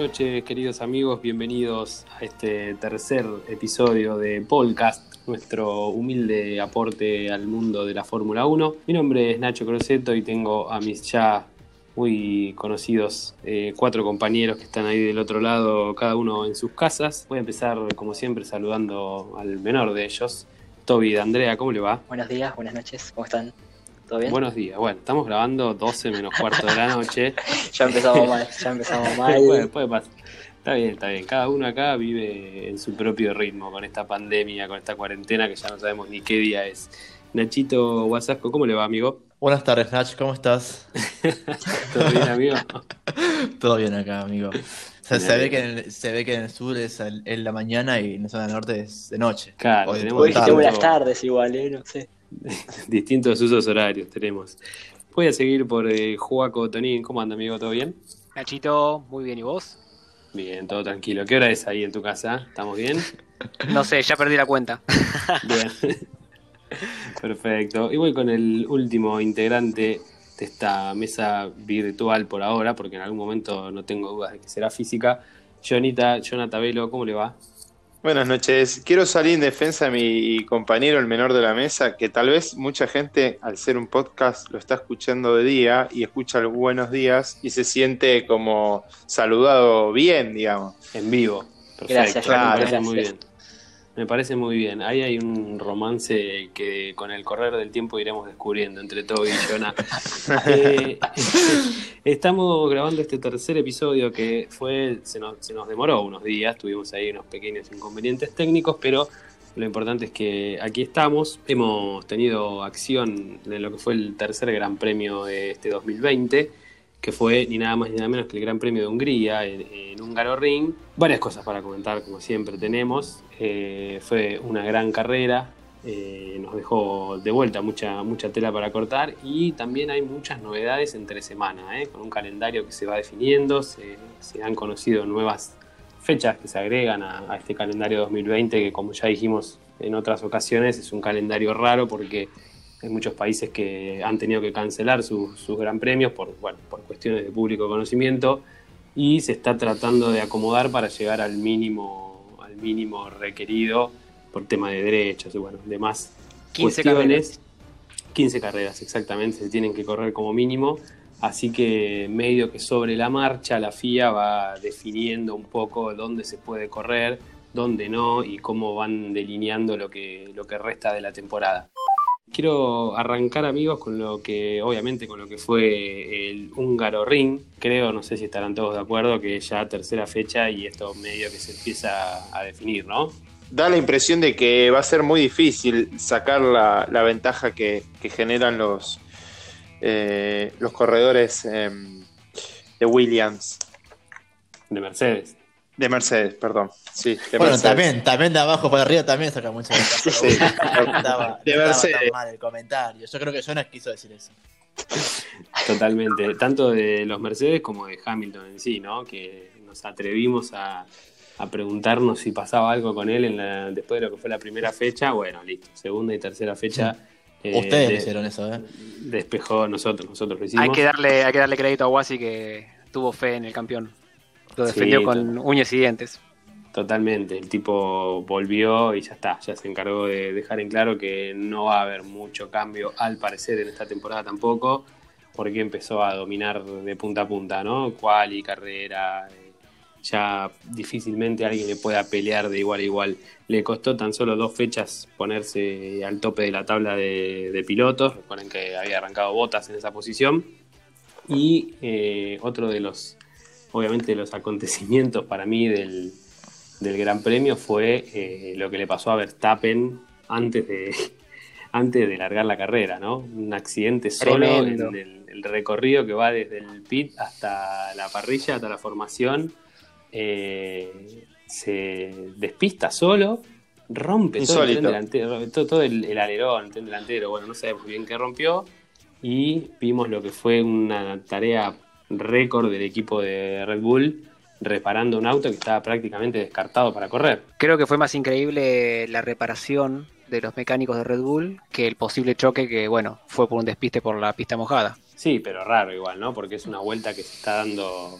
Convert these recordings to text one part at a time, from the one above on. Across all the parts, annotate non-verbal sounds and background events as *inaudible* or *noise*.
Noches, queridos amigos. Bienvenidos a este tercer episodio de Podcast, nuestro humilde aporte al mundo de la Fórmula 1. Mi nombre es Nacho Croceto y tengo a mis ya muy conocidos eh, cuatro compañeros que están ahí del otro lado, cada uno en sus casas. Voy a empezar, como siempre, saludando al menor de ellos, Toby de Andrea. ¿Cómo le va? Buenos días, buenas noches, ¿cómo están? ¿Todo bien? Buenos días. Bueno, estamos grabando 12 menos cuarto de la noche. *laughs* ya empezamos mal, ya empezamos mal. *laughs* puede, puede pasar. Está bien, está bien. Cada uno acá vive en su propio ritmo con esta pandemia, con esta cuarentena que ya no sabemos ni qué día es. Nachito Guasasco, ¿cómo le va, amigo? Buenas tardes, Nach, ¿cómo estás? *laughs* ¿Todo bien, amigo? Todo bien acá, amigo. O sea, se, ve que en el, se ve que en el sur es en la mañana y en la zona del norte es de noche. Claro, de- tenemos Hoy dijiste tarde. buenas tardes igual, ¿eh? No sé. *laughs* distintos usos horarios tenemos. Voy a seguir por eh, Juaco Tonín. ¿Cómo anda, amigo? ¿Todo bien? Nachito, muy bien, ¿y vos? Bien, todo tranquilo. ¿Qué hora es ahí en tu casa? ¿Estamos bien? *laughs* No sé, ya perdí la cuenta. *laughs* Bien. Perfecto. Y voy con el último integrante de esta mesa virtual por ahora, porque en algún momento no tengo dudas de que será física. Jonita, Jonata Velo, ¿cómo le va? Buenas noches. Quiero salir en defensa de mi compañero, el menor de la mesa, que tal vez mucha gente, al ser un podcast, lo está escuchando de día y escucha los buenos días y se siente como saludado bien, digamos. En vivo. Perfecto. Gracias, me Jonita, parece muy gracias. bien. Me parece muy bien. Ahí hay un romance que con el correr del tiempo iremos descubriendo entre Toby y Jonah. *laughs* Eh, *laughs* estamos grabando este tercer episodio que fue se nos, se nos demoró unos días, tuvimos ahí unos pequeños inconvenientes técnicos, pero lo importante es que aquí estamos. Hemos tenido acción en lo que fue el tercer Gran Premio de este 2020, que fue ni nada más ni nada menos que el Gran Premio de Hungría en, en Húngaro Ring. Varias cosas para comentar, como siempre tenemos. Eh, fue una gran carrera, eh, nos dejó de vuelta mucha, mucha tela para cortar y también hay muchas novedades entre semana, ¿eh? con un calendario que se va definiendo, se, han conocido nuevas fechas que se agregan a este calendario 2020 que como ya dijimos en otras ocasiones es un calendario raro porque hay muchos países que han tenido que cancelar sus, sus gran premios por, bueno, por cuestiones de público conocimiento y se está tratando de acomodar para llegar al mínimo, al mínimo requerido por tema de derechos y bueno, demás 15 cuestiones. carreras. 15 carreras, exactamente, se tienen que correr como mínimo. Así que medio que sobre la marcha la FIA va definiendo un poco dónde se puede correr, dónde no y cómo van delineando lo que, lo que resta de la temporada. Quiero arrancar amigos con lo que, obviamente, con lo que fue el húngaro ring. Creo, no sé si estarán todos de acuerdo, que ya tercera fecha y esto medio que se empieza a definir, ¿no? Da la impresión de que va a ser muy difícil sacar la, la ventaja que, que generan los, eh, los corredores em, de Williams, De Mercedes. De Mercedes, perdón. Sí, de Bueno, Mercedes. también, también de abajo para arriba también saca mucha *laughs* ventaja. Sí. Estaba, De Mercedes. tan mal el comentario. Yo creo que Jonas quiso decir eso. Totalmente, tanto de los Mercedes como de Hamilton en sí, ¿no? Que nos atrevimos a, a preguntarnos si pasaba algo con él en la- después de lo que fue la primera fecha. Bueno, listo, segunda y tercera fecha. eh, Ustedes de- hicieron eso, ¿eh? Despejó nosotros, nosotros lo hicimos. Hay que darle, hay que darle crédito a Wasi que tuvo fe en el campeón. Lo Sí, defendió con uñas y dientes. Totalmente, el tipo volvió y ya está, ya se encargó de dejar en claro que no va a haber mucho cambio al parecer en esta temporada tampoco, porque empezó a dominar de punta a punta, ¿no? Cual y carrera, eh, ya difícilmente alguien le pueda pelear de igual a igual. Le costó tan solo dos fechas ponerse al tope de la tabla de, de pilotos, recuerden que había arrancado botas en esa posición, y eh, otro de los, obviamente, los acontecimientos para mí del, del Gran Premio fue eh, lo que le pasó a Verstappen antes de, *laughs* antes de largar la carrera, ¿no? Un accidente solo Tremendo. en el, el recorrido que va desde el pit hasta la parrilla, hasta la formación. eh, se despista solo, rompe todo el, delantero, todo, todo el, el alerón, el tren delantero, bueno, no sabemos bien qué rompió. Y vimos lo que fue una tarea récord del equipo de Red Bull reparando un auto que estaba prácticamente descartado para correr. Creo que fue más increíble la reparación de los mecánicos de Red Bull que el posible choque que, bueno, fue por un despiste por la pista mojada. Sí, pero raro igual, ¿no? Porque es una vuelta que se está dando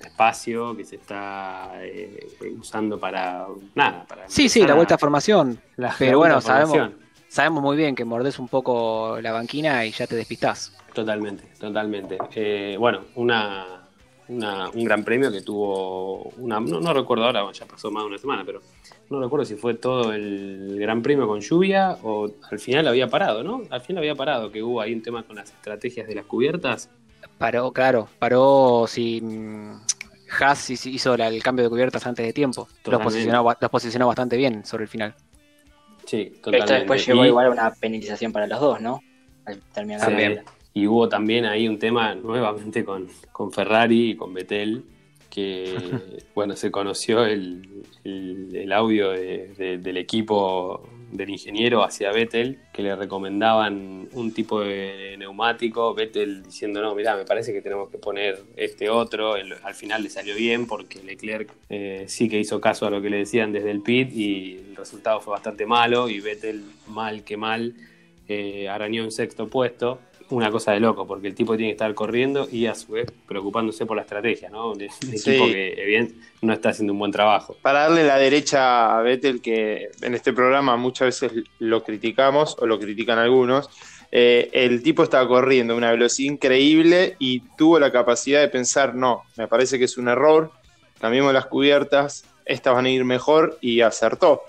espacio que se está eh, usando para nada. Para Sí, sí, la vuelta a formación. la- Pero bueno, a formación. sabemos, sabemos muy bien que mordés un poco la banquina y ya te despistás. Totalmente, totalmente. Eh, bueno, una, una- un gran premio que tuvo una, no, no recuerdo ahora, bueno, ya pasó más de una semana, pero no recuerdo si fue todo el gran premio con lluvia o al final había parado, ¿no? Al final había parado, que hubo ahí un tema con las estrategias de las cubiertas. Paró, claro, paró si mm, Haas hizo- la- el cambio de cubiertas antes de tiempo. Los posicionó, los posicionó bastante bien sobre el final. Sí, Esto totalmente. después llevó Y- igual a una penalización para los dos, ¿no? Al terminar la Sí. Y hubo también ahí un tema nuevamente con, con Ferrari y con Vettel, que *laughs* bueno, se conoció el, el- el audio de- de- del equipo del ingeniero hacia Vettel, que le recomendaban un tipo de neumático, Vettel diciendo, no, mira, me parece que tenemos que poner este otro, El- al final le salió bien porque Leclerc eh, sí que hizo caso a lo que le decían desde el pit y el resultado fue bastante malo y Vettel mal que mal eh, arañó en sexto puesto. Una cosa de loco, porque el tipo tiene que estar corriendo y a su vez preocupándose por la estrategia, ¿no? Un, Sí. equipo que evidente, no está haciendo un buen trabajo. Para darle la derecha a Vettel, que en este programa muchas veces lo criticamos o lo critican algunos, eh, el tipo estaba corriendo a una velocidad increíble y tuvo la capacidad de pensar, no, me parece que es un error, cambiemos las cubiertas, estas van a ir mejor y acertó.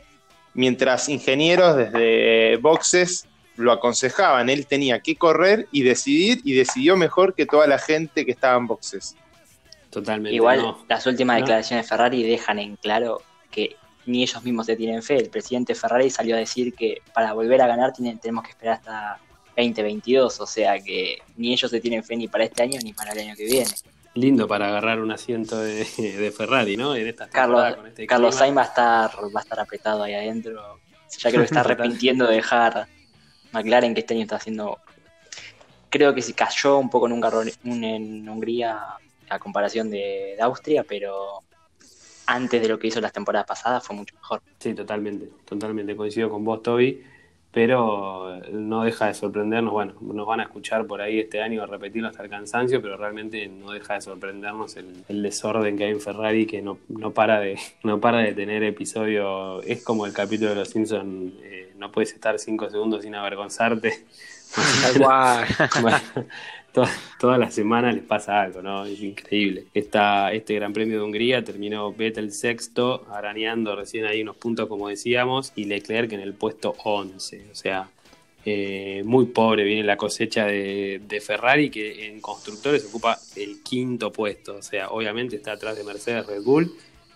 Mientras ingenieros desde boxes lo aconsejaban, él tenía que correr y decidir y decidió mejor que toda la gente que estaba en boxes. Totalmente. Igual no. las últimas No. declaraciones de Ferrari dejan en claro que ni ellos mismos se tienen fe. El presidente Ferrari salió a decir que para volver a ganar tienen- tenemos que esperar hasta 2022, o sea que ni ellos se tienen fe ni para este año ni para el año que viene. Lindo para agarrar un asiento de, *laughs* de Ferrari, ¿no? En esta Carlos, con este Carlos. Sainz va a estar va a estar apretado ahí adentro. Ya que *laughs* está Total. arrepintiendo de dejar McLaren que este año está haciendo creo que se cayó un poco en un en Hungría a comparación de, de Austria, pero antes de lo que hizo las temporadas pasadas fue mucho mejor. Sí, totalmente, totalmente coincido con vos, Toby, pero no deja de sorprendernos, bueno, nos van a escuchar por ahí este año repetirlo hasta el cansancio, pero realmente no deja de sorprendernos el, el desorden que hay en Ferrari, que no, no para de *laughs* no para de tener episodio, es como el capítulo de Los Simpsons, eh, no puedes estar cinco segundos sin avergonzarte. Tal cual. *laughs* Bueno, to- *laughs* toda la semana les pasa algo, ¿no? Es increíble. Este Gran Premio de Hungría terminó Vettel sexto, arañando recién ahí unos puntos, como decíamos, y Leclerc en el puesto 11. O sea, eh, muy pobre viene la cosecha de, Ferrari, que en constructores ocupa el quinto puesto. O sea, obviamente está atrás de Mercedes Red Bull,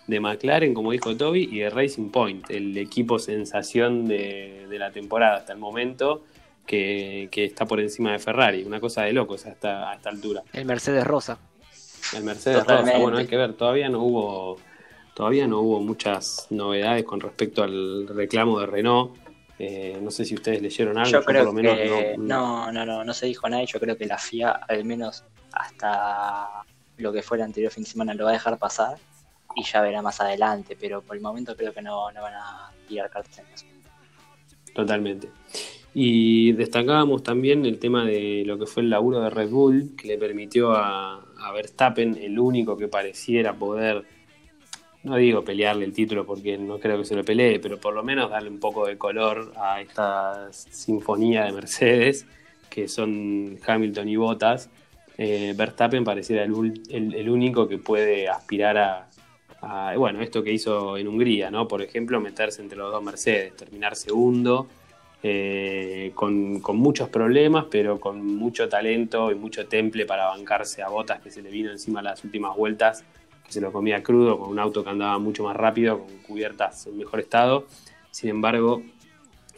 de McLaren, como dijo Toby, y de Racing Point, el equipo sensación de la temporada hasta el momento que, que está por encima de Ferrari. Una cosa de locos hasta a esta altura. El Mercedes Rosa. El Mercedes Totalmente. Rosa, bueno, hay que ver, todavía no hubo todavía no hubo muchas novedades con respecto al reclamo de Renault. Eh, no sé si ustedes leyeron algo, yo creo por lo menos que no, no, no, no, no se dijo nada yo creo que la FIA al menos hasta lo que fue el anterior fin de semana lo va a dejar pasar y ya verá más adelante, pero por el momento creo que no, no van a tirar cartas en eso. Totalmente. Y destacábamos también el tema de lo que fue el laburo de Red Bull, que le permitió a, a Verstappen, el único que pareciera poder, no digo pelearle el título porque no creo que se lo pelee, pero por lo menos darle un poco de color a esta sinfonía de Mercedes, que son Hamilton y Bottas. Eh, Verstappen pareciera el, el único que puede aspirar a, a, bueno, esto que hizo en Hungría, ¿no? Por ejemplo, meterse entre los dos Mercedes, terminar segundo, eh, con, con muchos problemas, pero con mucho talento y mucho temple para bancarse a Botas que se le vino encima las últimas vueltas, que se lo comía crudo, con un auto que andaba mucho más rápido, con cubiertas en mejor estado. Sin embargo,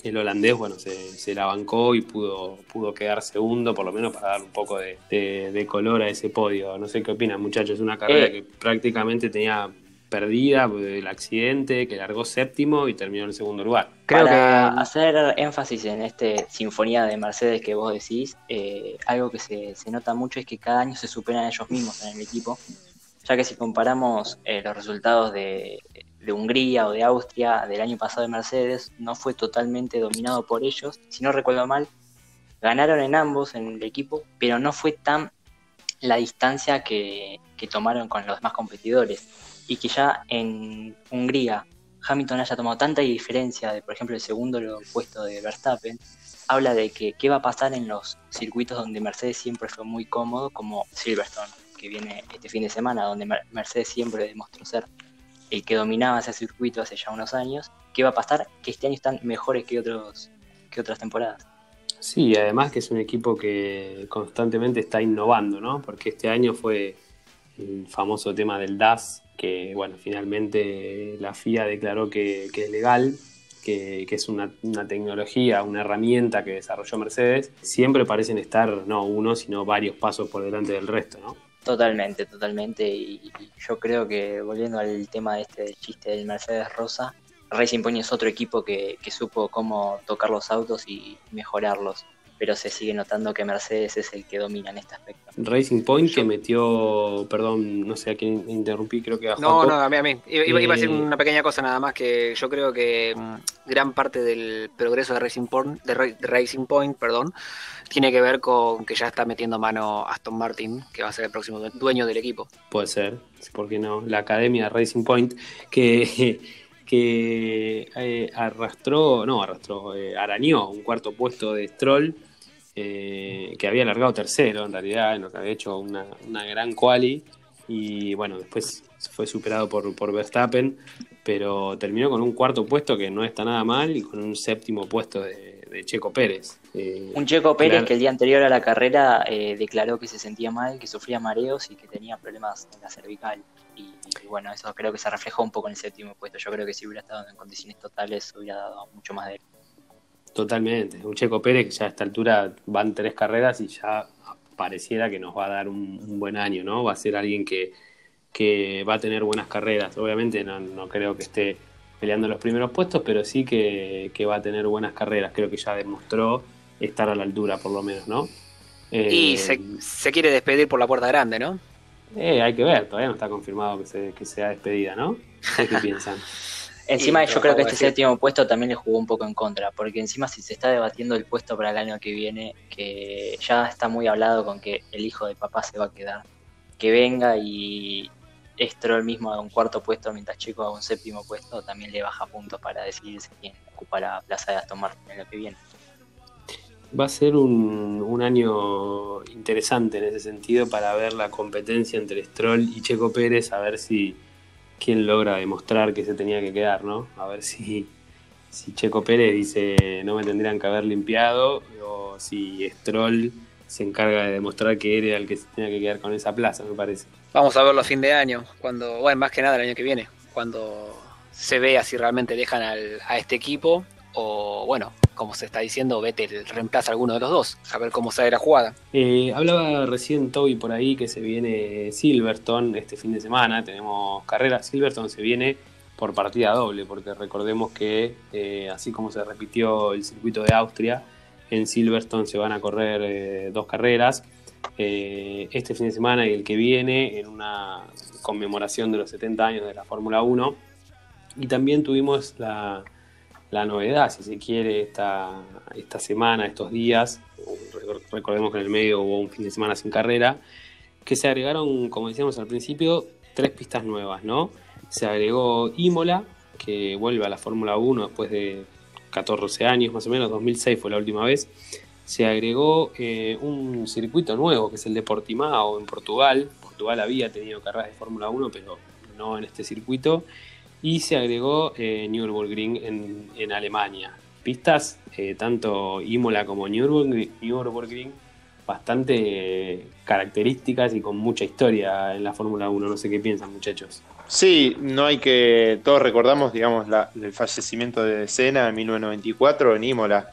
el holandés, bueno, se, se la bancó y pudo, pudo quedar segundo, por lo menos para dar un poco de, de- de color a ese podio. No sé qué opinan, muchachos. Una carrera Eh. que prácticamente tenía perdida por el accidente, que largó séptimo y terminó en el segundo lugar. Creo Para que hacer énfasis en este sinfonía de Mercedes que vos decís, eh, algo que se, se nota mucho es que cada año se superan ellos mismos en el equipo, ya que si comparamos eh, los resultados de, de Hungría o de Austria del año pasado de Mercedes, no fue totalmente dominado por ellos, si no recuerdo mal, ganaron en ambos en el equipo, pero no fue tan la distancia que, que tomaron con los demás competidores y que ya en Hungría Hamilton haya tomado tanta diferencia de, por ejemplo, el segundo puesto de Verstappen, habla de que qué va a pasar en los circuitos donde Mercedes siempre fue muy cómodo, como Silverstone, que viene este fin de semana, donde Mercedes siempre demostró ser el que dominaba ese circuito hace ya unos años. ¿Qué va a pasar? Que este año están mejores que, otros, que otras temporadas. Sí, además que es un equipo que constantemente está innovando, ¿no? Porque este año fue el famoso tema del DAS, que bueno, finalmente la FIA declaró que, es legal, que, es una, tecnología, una herramienta que desarrolló Mercedes, siempre parecen estar no uno, sino varios pasos por delante del resto, ¿no? Totalmente, totalmente. Y, yo creo que volviendo al tema de este chiste del Mercedes Rosa, Racing Point es otro equipo que supo cómo tocar los autos y mejorarlos pero se sigue notando que Mercedes es el que domina en este aspecto. Racing Point que metió, perdón, no sé a quién interrumpí, creo que a No, no, a mí, a mí. Iba, a decir eh, una pequeña cosa nada más, que yo creo que mm, gran parte del progreso de Racing Point, de, Racing Point, perdón, tiene que ver con que ya está metiendo mano Aston Martin, que va a ser el próximo dueño del equipo. Puede ser, ¿por qué no? La academia de Racing Point, que que eh, arrastró, no arrastró, eh, arañó un cuarto puesto de Stroll eh, que había alargado tercero en realidad, en lo que había hecho una, gran quali y bueno, después fue superado por, por Verstappen, pero terminó con un cuarto puesto que no está nada mal y con un séptimo puesto de, Checo Pérez. Eh, un Checo Pérez que el día anterior a la carrera eh, declaró que se sentía mal, que sufría mareos y que tenía problemas en la cervical. Y, bueno, eso creo que se reflejó un poco en el séptimo puesto. Yo creo que si hubiera estado en condiciones totales hubiera dado mucho más de él. Totalmente. Un Checo Pérez que ya a esta altura van tres carreras y ya pareciera que nos va a dar un, buen año, ¿no? Va a ser alguien que, que va a tener buenas carreras. Obviamente no, no, creo que esté peleando los primeros puestos, pero sí que, va a tener buenas carreras. Creo que ya demostró estar a la altura, por lo menos, ¿no? y se, eh, se, quiere despedir por la puerta grande, ¿no? Eh, hay que ver, todavía no está confirmado que, se, que sea despedida, ¿no? *laughs* ¿Qué piensan? Encima yo creo que este séptimo puesto también le jugó un poco en contra, porque encima si se está debatiendo el puesto para el año que viene, que ya está muy hablado con que el hijo de papá se va a quedar, que venga y Stroll mismo a un cuarto puesto mientras Chico a un séptimo puesto, también le baja puntos para decidirse quién ocupa la plaza de Aston Martin en lo que viene. Va a ser un, un año interesante en ese sentido para ver la competencia entre Stroll y Checo Pérez, a ver si quién logra demostrar que se tenía que quedar, ¿no? A ver si, si Checo Pérez dice no me tendrían que haber limpiado o si Stroll se encarga de demostrar que era el que se tenía que quedar con esa plaza, me parece. Vamos a verlo a fin de año, cuando, bueno, más que nada el año que viene, cuando se vea si realmente dejan al, a este equipo o, bueno, como se está diciendo, Vettel reemplaza a alguno de los dos, a ver cómo sale la jugada. Eh, hablaba recién Toby por ahí que se viene Silverstone este fin de semana, tenemos carrera, Silverstone se viene por partida doble, porque recordemos que eh, así como se repitió el circuito de Austria, en Silverstone se van a correr eh, dos carreras, este fin de semana y el que viene en una conmemoración de los 70 años de la Fórmula 1, y también tuvimos la la novedad, si se quiere, esta, esta semana, estos días. Recordemos que en el medio hubo un fin de semana sin carrera, que se agregaron, como decíamos al principio, tres pistas nuevas, ¿no? Se agregó Imola, que vuelve a la Fórmula 1 después de 14 años más o menos, 2006 fue la última vez. Se agregó eh, un circuito nuevo, que es el de Portimao en Portugal. Portugal había tenido carreras de Fórmula 1, pero no en este circuito y se agregó eh, Nürburgring en, en, Alemania. Pistas, eh, tanto Imola como Nürburgring, bastante características y con mucha historia en la Fórmula 1. No sé qué piensan, muchachos. Sí, no hay que. Todos recordamos, digamos, el fallecimiento de Senna en 1994 en Imola.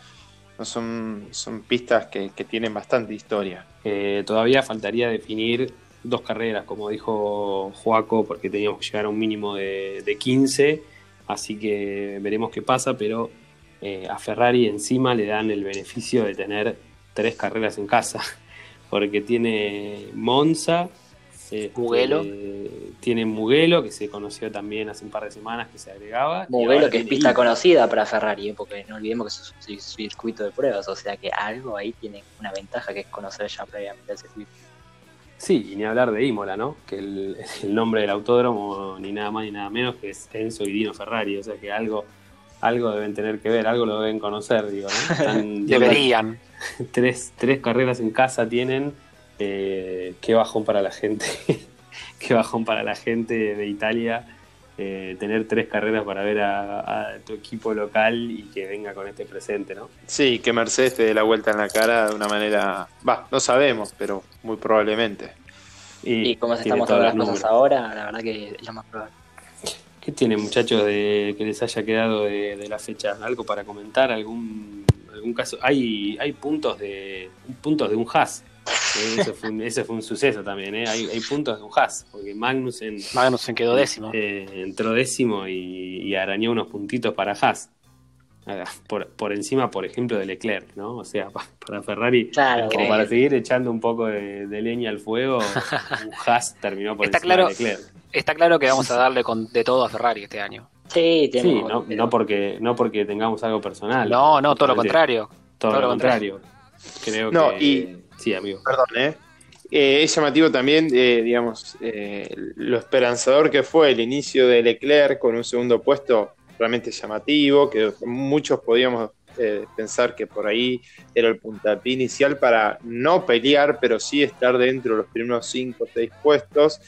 Son, son pistas que, tienen bastante historia. Eh, todavía faltaría definir dos carreras, como dijo Joaco, porque teníamos que llegar a un mínimo de, 15, así que veremos qué pasa, pero eh, a Ferrari encima le dan el beneficio de tener tres carreras en casa, *laughs* porque tiene Monza, este, Mugello. tiene Mugello, que se conoció también hace un par de semanas que se agregaba. Mugello, que es pista conocida para Ferrari, ¿eh? porque no olvidemos que es un circuito de pruebas, o sea que algo ahí tiene una ventaja que es conocer ya previamente el circuito. Sí, y ni hablar de Imola, ¿no? Que el, *laughs* el nombre del autódromo, ni nada más ni nada menos, que es Enzo y Dino Ferrari. O sea que algo, algo deben tener que ver, algo lo deben conocer, digo, ¿no? *laughs* Están- Deberían. *laughs* tres, tres carreras en casa tienen. eh, qué bajón para la gente. qué bajón para la gente de Italia. Eh, tener tres carreras para ver a, a tu equipo local y que venga con este presente, ¿no? Sí, que Mercedes te dé la vuelta en la cara de una manera. Va, no sabemos, pero muy probablemente. Y como se tiene están mostrando las cosas ahora, la verdad que es lo más probable. ¿Qué tienen, muchachos, de que les haya quedado de, de la fecha? ¿Algo para comentar? ¿Algún, algún caso? Hay, hay puntos de puntos de un Haas. Eh, Eso fue un, eso fue un suceso también. ¿eh? Hay, hay puntos de un Haas, porque Magnussen Magnussen quedó décimo. eh, entró décimo y, y arañó unos puntitos para Haas. Por, por encima, por ejemplo, de Leclerc, ¿no? O sea, pa- para Ferrari, Claro, como para seguir echando un poco de, de leña al fuego, un Haas terminó por Está encima claro. de Leclerc. Está claro que vamos a darle con, de todo a Ferrari este año. Sí, Sí, tenemos, no, pero- no porque, no porque tengamos algo personal. No, no, todo lo contrario. Todo, todo lo contrario. Creo No, que. y- Sí, amigo. Perdón, ¿eh? Eh, es llamativo también, eh, digamos, eh, lo esperanzador que fue el inicio de Leclerc con un segundo puesto realmente llamativo, que muchos podíamos eh, pensar que por ahí era el puntapié inicial para no pelear, pero sí estar dentro de los primeros 5 o 6 puestos.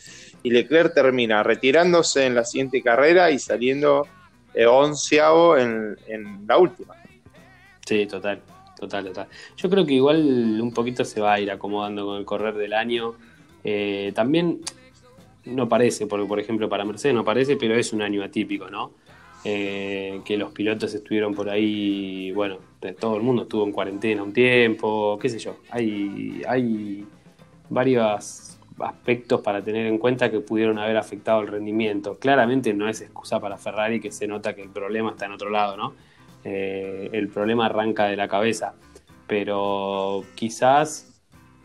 Y Leclerc termina retirándose en la siguiente carrera y saliendo eh, onceavo en, en la última. Sí, total, total, total. Yo creo que igual un poquito se va a ir acomodando con el correr del año. Eh, también no parece, porque por ejemplo para Mercedes no parece, pero es un año atípico, ¿no? Eh, que los pilotos estuvieron por ahí, bueno, todo el mundo estuvo en cuarentena un tiempo, qué sé yo. Hay, hay varios aspectos para tener en cuenta que pudieron haber afectado el rendimiento. Claramente no es excusa para Ferrari que se nota que el problema está en otro lado, ¿no? Eh, el problema arranca de la cabeza, pero quizás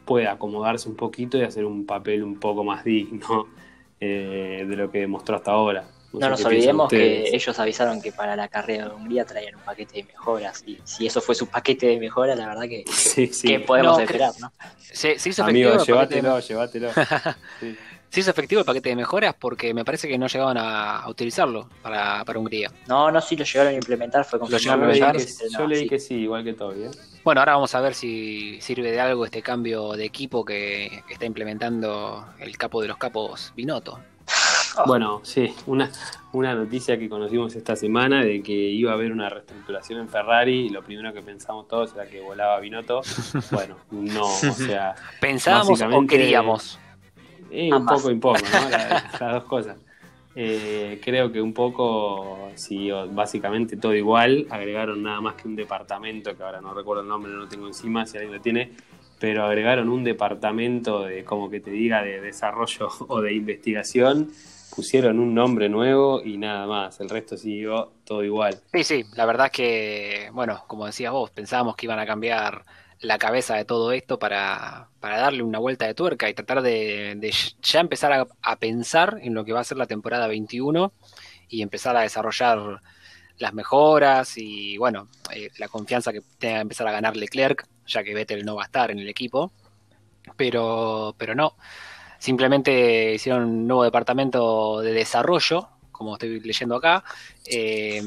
pueda acomodarse un poquito y hacer un papel un poco más digno *laughs* eh, de lo que demostró hasta ahora. No sé nos olvidemos que ellos avisaron que para la carrera de Hungría traían un paquete de mejoras. Y si eso fue su paquete de mejoras, la verdad que, *laughs* Sí, sí. ¿qué podemos No, esperar? ¿no? Se, se hizo efectivo Amigo, de- llévatelo, llévatelo. *laughs* Sí. Se hizo efectivo el paquete de mejoras porque me parece que no llegaban a, a utilizarlo para, para Hungría. No, no, sí lo llegaron a implementar, fue Lo Yo llegaron a leí, implementar, que, yo leí sí. que sí, igual que todo, ¿bien? Bueno, ahora vamos a ver si sirve de algo este cambio de equipo que está implementando el capo de los capos Binotto. *laughs* Bueno, sí, una, una noticia que conocimos esta semana de que iba a haber una reestructuración en Ferrari y lo primero que pensamos todos era que volaba Binotto. *laughs* Bueno, no, o sea, ¿Pensábamos o queríamos? Eh, un poco y un poco, ¿no? La- *laughs* las dos cosas. Eh, creo que un poco, o- básicamente todo igual, agregaron nada más que un departamento, que ahora no recuerdo el nombre, no lo tengo encima, si alguien lo tiene, pero agregaron un departamento de, como que te diga, de desarrollo *laughs* o de investigación, pusieron un nombre nuevo y nada más, el resto siguió todo igual. Sí, sí, la verdad es que, bueno, como decías vos, pensábamos que iban a cambiar la cabeza de todo esto para, para darle una vuelta de tuerca y tratar de, ya empezar a, a pensar en lo que va a ser la temporada 21 y empezar a desarrollar las mejoras y, bueno, eh, la confianza que tenga que empezar a ganar Leclerc, ya que Vettel no va a estar en el equipo. Pero, pero no, simplemente hicieron un nuevo departamento de desarrollo, como estoy leyendo acá, eh,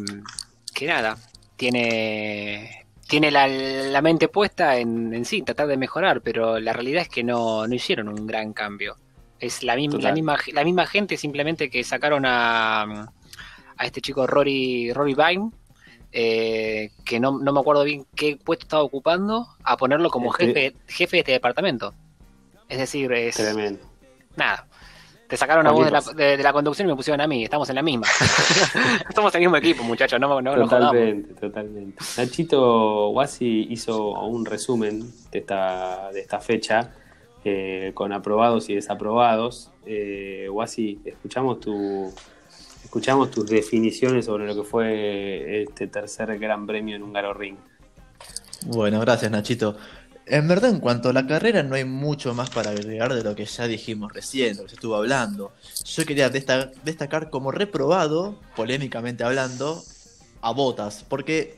que nada, tiene, tiene la, la mente puesta en, en sí, tratar de mejorar, pero la realidad es que no, no hicieron un gran cambio. Es la, misma la, misma, la misma gente simplemente que sacaron a, a este chico Rory, Rory Vine, eh, que no, no me acuerdo bien qué puesto estaba ocupando, a ponerlo como Este- jefe, jefe de este departamento. Es decir, es Tremendo. nada. Te sacaron a vos de la, de, de la conducción y me pusieron a mí. Estamos en la misma. *laughs* *laughs* Estamos en el mismo equipo, muchachos. No, no. Totalmente, totalmente. Nachito Guasi hizo un resumen de esta, de esta fecha eh, con aprobados y desaprobados. Eh, Guasi, escuchamos tu escuchamos tus definiciones sobre lo que fue este tercer gran premio en Húngaro Ring. Bueno, gracias Nachito. En verdad, en cuanto a la carrera, no hay mucho más para agregar de lo que ya dijimos recién, lo que se estuvo hablando. Yo quería desta- destacar como reprobado, polémicamente hablando, a Botas, porque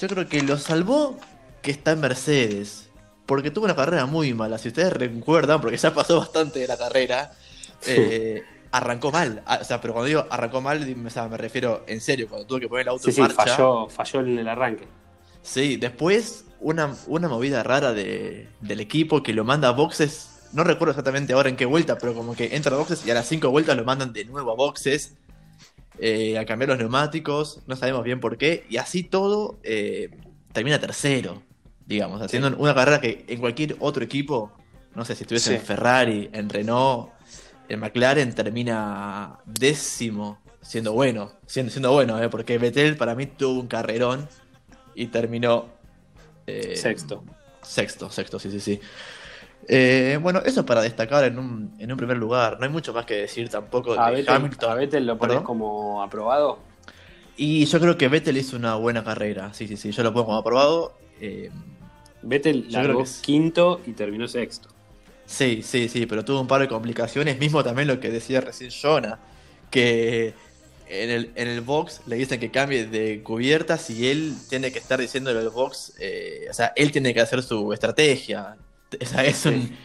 yo creo que lo salvó que está en Mercedes. porque tuvo una carrera muy mala. Si ustedes recuerdan, porque ya pasó bastante de la carrera, eh, arrancó mal. Ah, O sea, pero cuando digo arrancó mal, o sea, me refiero en serio, cuando tuvo que poner el auto Sí, en sí, marcha. falló, falló en el arranque. Sí, después una, una movida rara de- del equipo que lo manda a boxes. No recuerdo exactamente ahora en qué vuelta, pero como que entra a boxes y a las cinco vueltas lo mandan de nuevo a boxes. eh, a cambiar los neumáticos, no sabemos bien por qué. Y así todo eh, termina tercero, digamos, haciendo una carrera que en cualquier otro equipo, no sé si estuviese en. Ferrari, en Renault, en McLaren, termina décimo, siendo bueno, siendo, siendo bueno, eh, porque Vettel para mí tuvo un carrerón y terminó eh, Sexto. Sexto, sexto, sí, sí, sí. Eh, bueno, eso para destacar en un, en un primer lugar. No hay mucho más que decir tampoco de A Vettel, Hamilton. a Vettel lo pones ¿Perdón? como aprobado. Y yo creo que Vettel hizo una buena carrera. Sí, sí, sí. Yo lo pongo como aprobado. Eh, Vettel largó que quinto y terminó sexto. sí, sí, sí. Pero tuvo un par de complicaciones. Mismo también lo que decía recién Jonah. Que en el, en el box le dicen que cambie de cubiertas y él tiene que estar diciéndole al box. eh, o sea, él tiene que hacer su estrategia. *laughs* O sea, es un.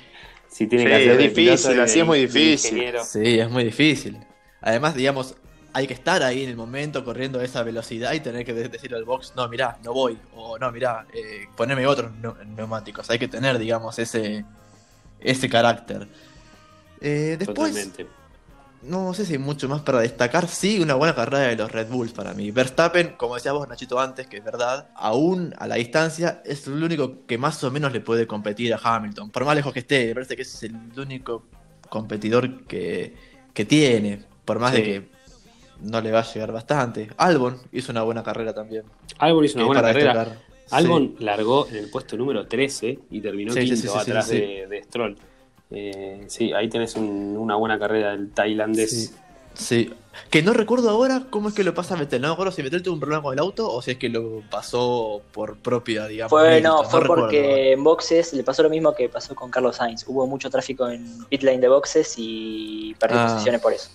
Si tiene Sí, que hacer es difícil, así es muy difícil. ingeniero. Sí, es muy difícil. Además, digamos, hay que estar ahí en el momento corriendo a esa velocidad y tener que de- decirle al box, no, mirá, no voy. O no, mirá, eh, poneme otros neu- neumáticos. Hay que tener, digamos, ese, ese carácter. Eh, después, Totalmente. No sé si hay mucho más para destacar. Sí, una buena carrera de los Red Bulls para mí. Verstappen, como decía vos, Nachito, antes, que es verdad, aún a la distancia, es el único que más o menos le puede competir a Hamilton. Por más lejos que esté, me parece que es el único competidor que, que tiene. Por más de que no le va a llegar bastante. Albon hizo una buena carrera también. Albon hizo una buena carrera. destacar. Albon largó en el puesto número 13 y terminó Sí, quinto atrás. De, de Stroll. Eh, sí, ahí tenés un- una buena carrera del tailandés. Sí. Sí. Que no recuerdo ahora cómo es que lo pasa Vettel. No me acuerdo si Vettel tuvo un problema con el auto o si es que lo pasó por propia, digamos. Fue, no, fue recuerdo porque en boxes le pasó lo mismo que pasó con Carlos Sainz. Hubo mucho tráfico en pit lane de boxes y perdió Ah. posiciones por eso.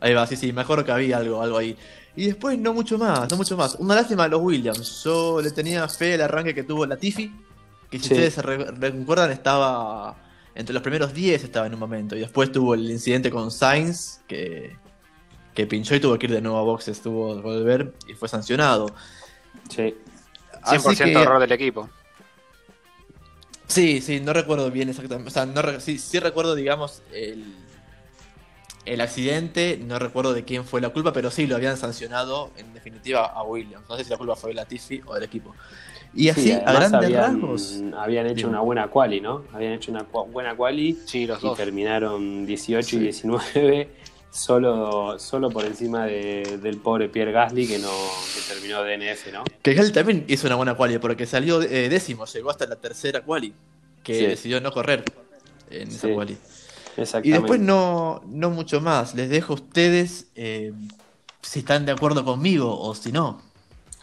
Ahí va, sí, sí, me acuerdo que había algo, algo ahí. Y después no mucho más, no mucho más. Una lástima a los Williams. Yo le tenía fe al arranque que tuvo la Tiffy, que si Sí. ustedes se re- recuerdan estaba entre los primeros 10 estaba en un momento. Y después tuvo el incidente con Sainz, que, que pinchó y tuvo que ir de nuevo a boxes, tuvo que volver y fue sancionado. Sí. 100% Así que- error del equipo. Sí, sí, no recuerdo bien exactamente. O sea, no re- sí, sí recuerdo, digamos, el, el accidente. No recuerdo de quién fue la culpa, pero sí lo habían sancionado en definitiva a Williams. No sé si la culpa fue de Latifi o del equipo. Y así, Sí, a además grandes habían, rasgos. habían hecho una buena quali, ¿no? Habían hecho una buena quali Sí, los y dos. terminaron 18 Sí. y 19 solo, solo por encima de- del pobre Pierre Gasly que no que terminó DNF, ¿no? Que él también hizo una buena quali, porque salió eh, décimo, llegó hasta la tercera quali. Que Sí. decidió no correr en esa Sí. quali. Y después no, no mucho más. Les dejo a ustedes eh, si están de acuerdo conmigo o si no.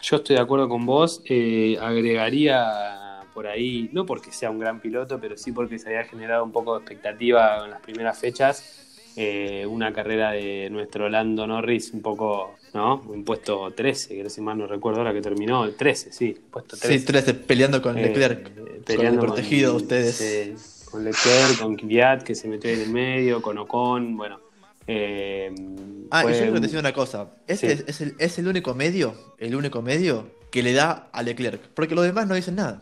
Yo estoy de acuerdo con vos. eh, agregaría por ahí, no porque sea un gran piloto, pero sí porque se había generado un poco de expectativa en las primeras fechas. eh, una carrera de nuestro Lando Norris un poco, ¿no? Un puesto 13, que si mal no recuerdo ahora que terminó, el 13, sí, puesto 13. Sí, 13 peleando con Eh, Leclerc. eh, con el protegido ustedes. sí, con Leclerc, con Kvyat, que se metió en el medio, con Ocon, bueno. Eh, Ah, fue y yo quiero decir una cosa. Este Sí. es, es el, es el único medio, el único medio que le da a Leclerc. Porque los demás no dicen nada.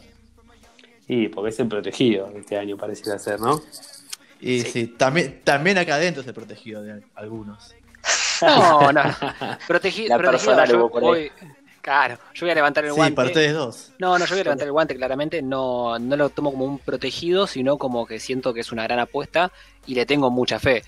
Y porque es el protegido este año, pareciera ser, ¿no? Y sí, también, también acá adentro es el protegido de algunos. No, no. *laughs* Protegi- La protegido, personal yo hubo por ahí. voy- Claro, yo voy a levantar el Sí, guante. para ustedes dos. No, no, yo voy a levantar el guante claramente. No, no lo tomo como un protegido, sino como que siento que es una gran apuesta y le tengo mucha fe.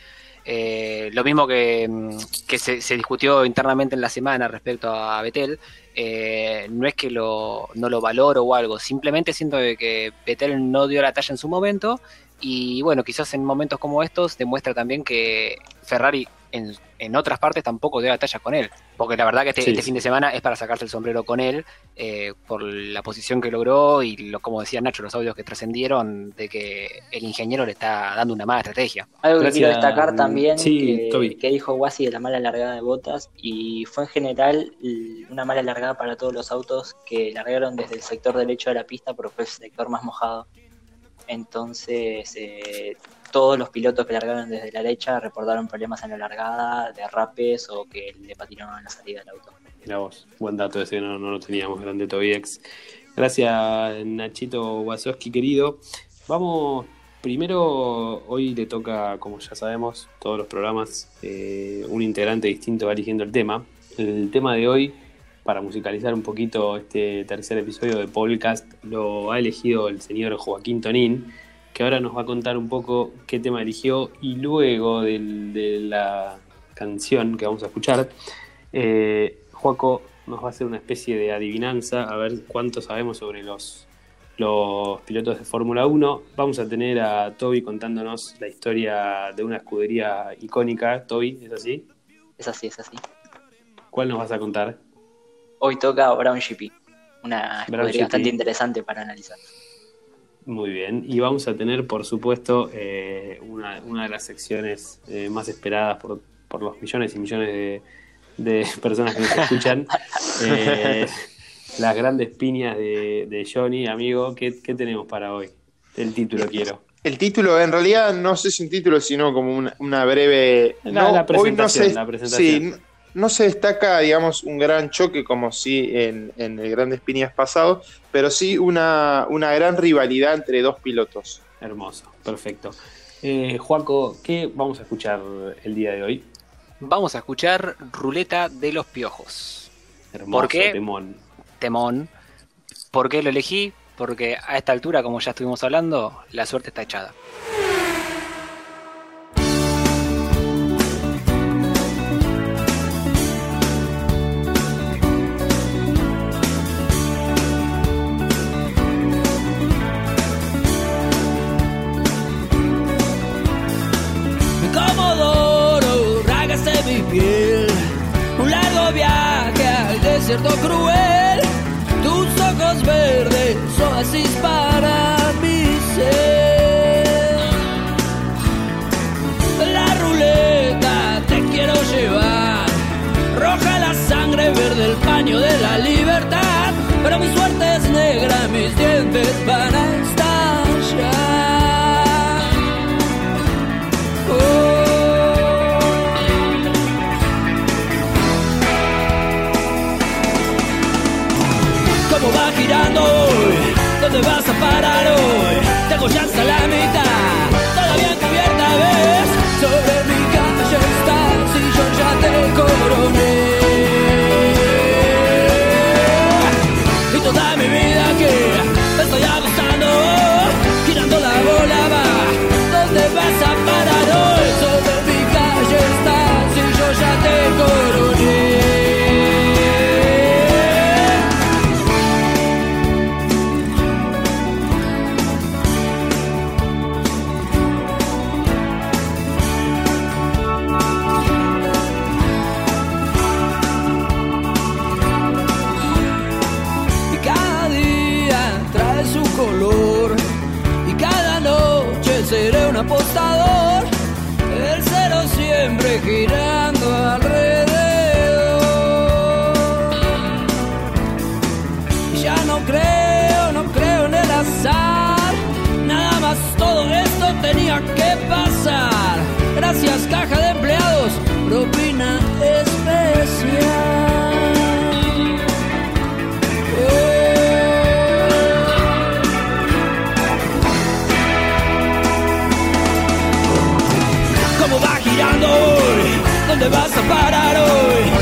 Eh, lo mismo que, mm, que se, se discutió internamente en la semana respecto a Betel. eh, no es que lo, no lo valoro o algo, simplemente siento que Betel no dio la talla en su momento. Y bueno, quizás en momentos como estos demuestra también que Ferrari en, en otras partes tampoco dio la talla con él. Porque la verdad que este, Sí, este fin de semana es para sacarse el sombrero con él eh, por la posición que logró y lo, como decía Nacho, los audios que trascendieron de que el ingeniero le está dando una mala estrategia. Algo que quiero destacar también sí, que, que dijo Wasi de la mala largada de botas y fue en general una mala largada para todos los autos que largaron desde el sector derecho de la pista porque fue el sector más mojado. Entonces eh, todos los pilotos que largaron desde la derecha reportaron problemas en la largada, derrapes o que le patinaron en la salida del auto. Mira vos, buen dato ese, no, no lo teníamos, grande Tobiex. Gracias, Nachito Wasowski, querido. Vamos, primero, hoy le toca, como ya sabemos, todos los programas, eh, un integrante distinto va eligiendo el tema. El tema de hoy, para musicalizar un poquito este tercer episodio de podcast, lo ha elegido el señor Joaquín Tonín, que ahora nos va a contar un poco qué tema eligió y luego del- de, la canción que vamos a escuchar, eh, Joaco nos va a hacer una especie de adivinanza, a ver cuánto sabemos sobre los, los pilotos de Fórmula 1. Vamos a tener a Toby contándonos la historia de una escudería icónica. Toby, ¿es así? Es así, es así. ¿Cuál nos vas a contar? Hoy toca Brown GP, una escudería bastante interesante para analizar. Muy bien, y vamos a tener, por supuesto, eh, una, una de las secciones eh, más esperadas por, por los millones y millones de, de *laughs* personas que nos escuchan. *laughs* Eh, las grandes piñas de, de Johnny, amigo, ¿qué, qué tenemos para hoy? El título quiero. El título, en realidad, no sé si un título, sino como una, una breve. La- no, la hoy no se, la presentación. sí, no- se destaca, digamos, un gran choque como sí en, en el Grandes Piñas pasado, pero sí una, una gran rivalidad entre dos pilotos. Hermoso, perfecto. Eh, Juaco, ¿qué vamos a escuchar el día de hoy? Vamos a escuchar Ruleta de los Piojos. Hermoso, ¿Por qué? temón. Temón. ¿Por qué lo elegí? Porque a esta altura, como ya estuvimos hablando, la suerte está echada. fazes para hoy? Tengo ya caja de empleados propina especial ¿Cómo va girando hoy? ¿Dónde vas a parar hoy?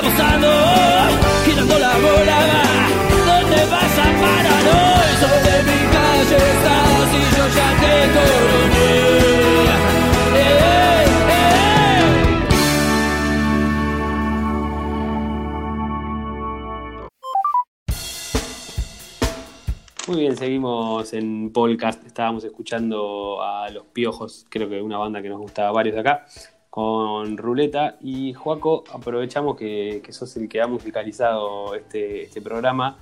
Apostando, girando la bola va. ¿Dónde vas a parar hoy? Sobre mi calle estás y yo ya te coroné. Eh, eh, eh. Muy bien, seguimos en podcast. Estábamos escuchando a Los Piojos, creo que una banda que nos gustaba varios de acá, con Ruleta. Y Joaco, aprovechamos que, sos el que ha musicalizado este, este programa.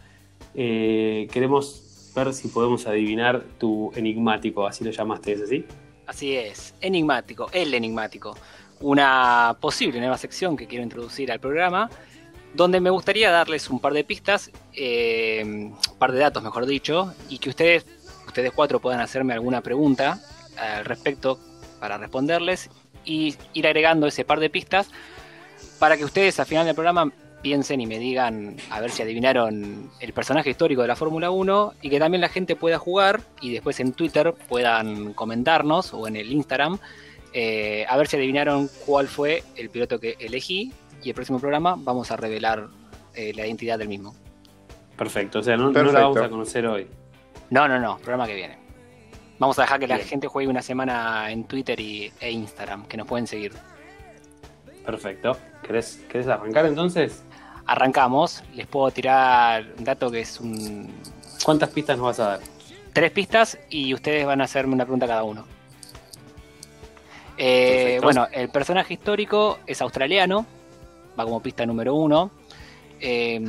Eh, queremos ver si podemos adivinar tu enigmático, así lo llamaste, ¿es así? Así es, enigmático, el enigmático. Una posible nueva sección que quiero introducir al programa, donde me gustaría darles un par de pistas, eh, un par de datos, mejor dicho, y que ustedes, ustedes cuatro puedan hacerme alguna pregunta al respecto para responderles y ir agregando ese par de pistas para que ustedes al final del programa piensen y me digan a ver si adivinaron el personaje histórico de la Fórmula 1 y que también la gente pueda jugar y después en Twitter puedan comentarnos o en el Instagram eh, a ver si adivinaron cuál fue el piloto que elegí y el próximo programa vamos a revelar eh, la identidad del mismo. Perfecto, o sea, no, no Perfecto. la vamos a conocer hoy. No, no, no, programa que viene. Vamos a dejar que la gente juegue una semana en Twitter y, e Instagram, que nos pueden seguir. Perfecto. ¿Querés, querés arrancar entonces? Arrancamos, les puedo tirar un dato que es un ¿Cuántas pistas nos vas a dar? tres pistas y ustedes van a hacerme una pregunta cada uno. Eh, bueno, el personaje histórico es australiano, va como pista número uno. Eh,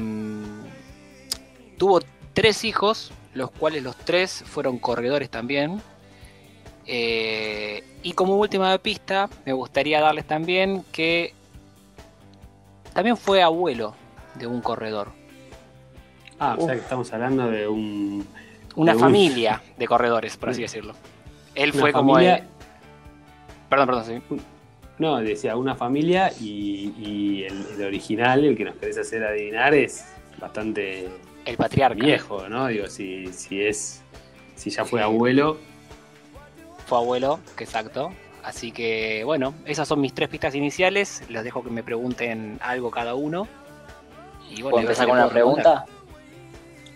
tuvo tres hijos, los cuales los tres fueron corredores también. Eh, y como última pista, me gustaría darles también que también fue abuelo de un corredor. Ah, o sea que estamos hablando de un... Una De un- familia *laughs* de corredores, por así decirlo. Él una fue como familia- el- Perdón, perdón, sí. No, decía una familia y, y el, el original, el que nos querés hacer adivinar, es bastante El patriarca. viejo, ¿no? Digo, si, si es... Si ya fue Sí. abuelo, Fue abuelo, que exacto. Así que, bueno, esas son mis tres pistas iniciales. Les dejo que me pregunten algo cada uno. Y bueno, ¿Puedo empezar con una pregunta?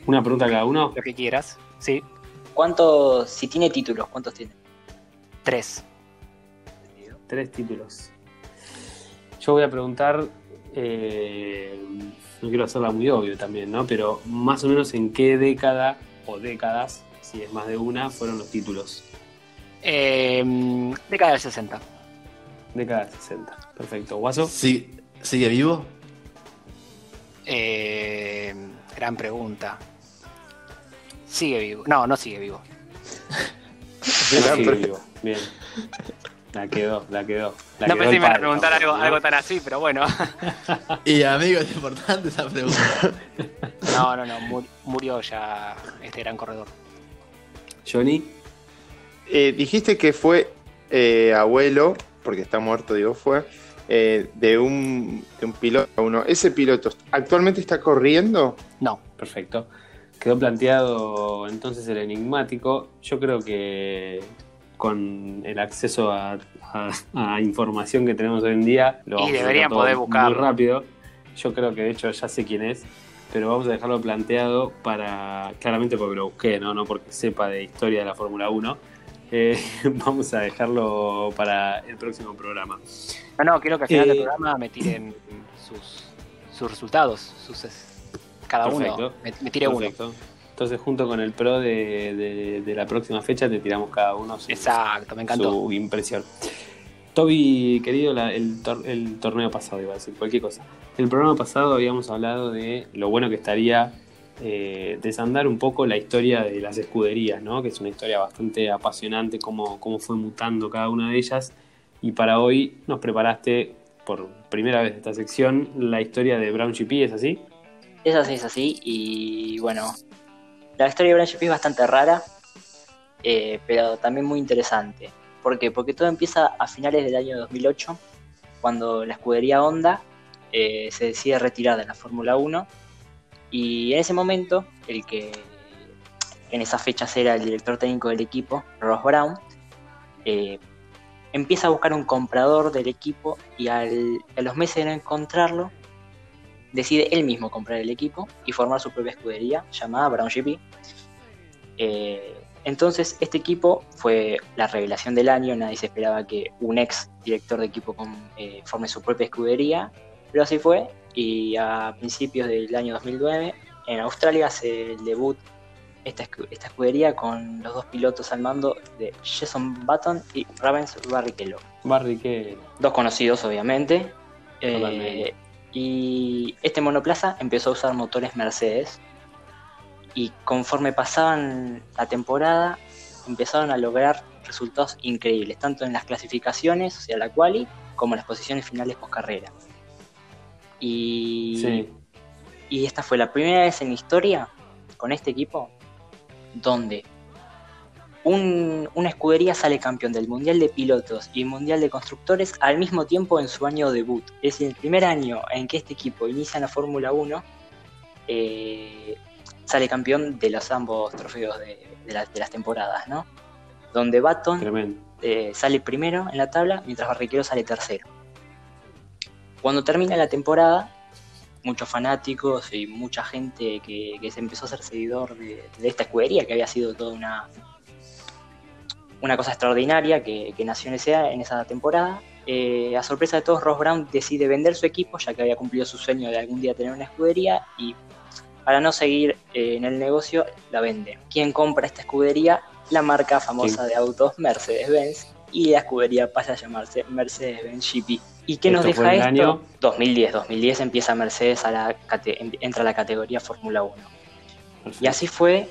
una pregunta cada uno. Lo que quieras. Sí, ¿Cuántos, si tiene títulos, cuántos tiene? tres. Tres títulos. Yo voy a preguntar, eh, no quiero hacerla muy obvio también, ¿no? Pero más o menos en qué década o décadas, si es más de una, fueron los títulos. Eh, década del 60. Década 60. Perfecto. ¿Guaso? Sí, ¿Sigue vivo? Eh, gran pregunta. Sigue vivo. No, no sigue vivo. *laughs* Pre- vivo. Bien. La quedó, la quedó. La no quedó pensé que me iban a preguntar algo, algo tan así, pero bueno. *laughs* Y amigo, es importante esa pregunta. *laughs* No, no, no. mu- Murió ya este gran corredor. Johnny, Eh, dijiste que fue eh, abuelo, porque está muerto, digo, fue, eh, de, un, de un piloto. Uno. ¿Ese piloto actualmente está corriendo? No. perfecto. Quedó planteado entonces el enigmático. Yo creo que con el acceso a, a- a información que tenemos hoy en día, lo Y deberían poder buscarlo. muy rápido. Yo creo que de hecho ya sé quién es, pero vamos a dejarlo planteado para, claramente porque lo busqué, no, no porque sepa de historia de la Fórmula 1. Eh, *laughs* vamos a dejarlo para el próximo programa. No, no, quiero que al final Eh, del programa me tiren sus, sus resultados, sus cada Perfecto. uno. Me, me tire uno. Entonces, junto con el pro de, de- de la próxima fecha, te tiramos cada uno su, Exacto, me encantó. su impresión. Toby, querido, la- el, tor- el torneo pasado, iba a decir cualquier cosa. En el programa pasado habíamos hablado de lo bueno que estaría eh, desandar un poco la historia de las escuderías, ¿no? Que es una historia bastante apasionante, cómo, cómo fue mutando cada una de ellas. Y para hoy nos preparaste, por primera vez esta sección, la historia de Brown GP, ¿es así? Es así, es así. Y bueno, la historia de Brown GP es bastante rara, eh, pero también muy interesante. ¿Por qué? Porque todo empieza a finales del año 2008, cuando la escudería Honda eh, se decide retirar de la Fórmula 1. Y en ese momento, el que en esas fechas era el director técnico del equipo, Ross Brown, eh, empieza a buscar un comprador del equipo y al- a los meses de no encontrarlo, decide él mismo comprar el equipo y formar su propia escudería llamada Brown GP. Eh, entonces, este equipo fue la revelación del año. Nadie se esperaba que un ex director de equipo con- eh, forme su propia escudería, pero así fue. Y a principios del año 2009, en Australia, hace el debut esta, esta escudería con los dos pilotos al mando de Jason Button y Ravens Barrichello que dos conocidos obviamente. Eh. Y este monoplaza empezó a usar motores Mercedes. Y conforme pasaban la temporada, empezaron a lograr resultados increíbles, tanto en las clasificaciones, o sea, la quali, como en las posiciones finales post carrera. Y, sí, y esta fue la primera vez en la historia con este equipo donde un- una escudería sale campeón del Mundial de Pilotos y Mundial de Constructores al mismo tiempo en su año debut. Es decir, el primer año en que este equipo inicia en la Fórmula 1, eh, sale campeón de los ambos trofeos de, de la- de las temporadas, ¿no? Donde Baton eh, sale primero en la tabla, mientras Barrichello sale tercero. Cuando termina la temporada, muchos fanáticos y mucha gente que, que se empezó a ser seguidor de, de esta escudería, que había sido toda una, una cosa extraordinaria que, que nació en, ese- en esa temporada. eh, a sorpresa de todos, Ross Brown decide vender su equipo, ya que había cumplido su sueño de algún día tener una escudería, y para no seguir eh, en el negocio, la vende. ¿Quién compra esta escudería? La marca famosa de autos Mercedes-Benz, y la escudería pasa a llamarse Mercedes-Benz GP. ¿Y qué nos deja esto? año- 2010. 2010 empieza Mercedes a la entra a la categoría Fórmula 1. Y así fue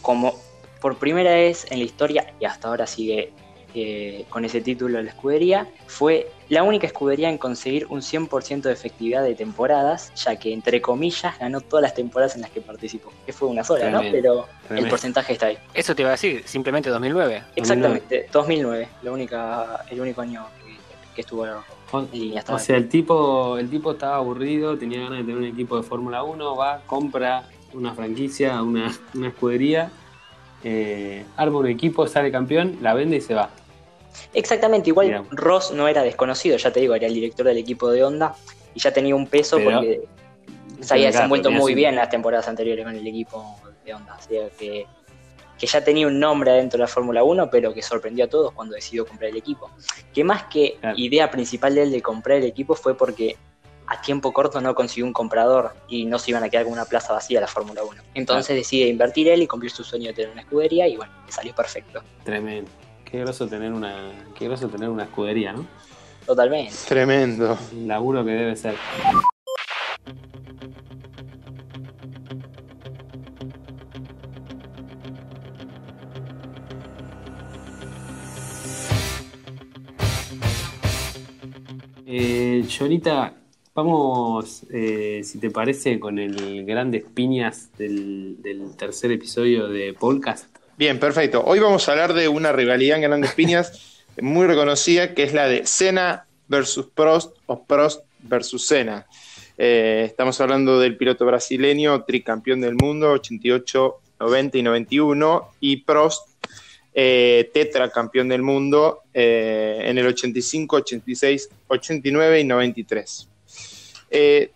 como por primera vez en la historia, y hasta ahora sigue eh, con ese título la escudería, fue la única escudería en conseguir un 100% de efectividad de temporadas, ya que entre comillas ganó todas las temporadas en las que participó, que fue una sola, ¿no? Tremendo, Pero el porcentaje está ahí. Eso te iba a decir, simplemente 2009. Exactamente, 2009, la única, el único año que, que estuvo en línea. o sea, el tipo, el tipo estaba aburrido, tenía ganas de tener un equipo de Fórmula 1, va, compra una franquicia, una, una escudería, eh, arma un equipo, sale campeón, la vende y se va. Exactamente, igual Mirá. Ross no era desconocido, ya te digo, era el director del equipo de Honda y ya tenía un peso Pero- porque se había desenvuelto muy bien las temporadas anteriores con el equipo de Honda, o sea que, que ya tenía un nombre adentro de la Fórmula 1, pero que sorprendió a todos cuando decidió comprar el equipo. Que más que Claro. idea principal de él de comprar el equipo fue porque a tiempo corto no consiguió un comprador y no se iban a quedar con una plaza vacía la Fórmula 1. Entonces decide invertir él y cumplir su sueño de tener una escudería y bueno, le salió perfecto. Tremendo. Qué groso tener una, qué groso tener una escudería, ¿no? Totalmente. Tremendo. El laburo que debe ser. Eh, Llorita, vamos, eh, si te parece, con el grandes piñas del, tercer episodio de Podcast. Bien, perfecto. Hoy vamos a hablar de una rivalidad en grandes piñas *laughs* muy reconocida, que es la de Senna versus Prost o Prost versus Senna. Eh, estamos hablando del piloto brasileño, tricampeón del mundo, 88, 90 y 91, y Prost, eh, tetracampeón del mundo en el 85, 86, 89 y 93. Eh,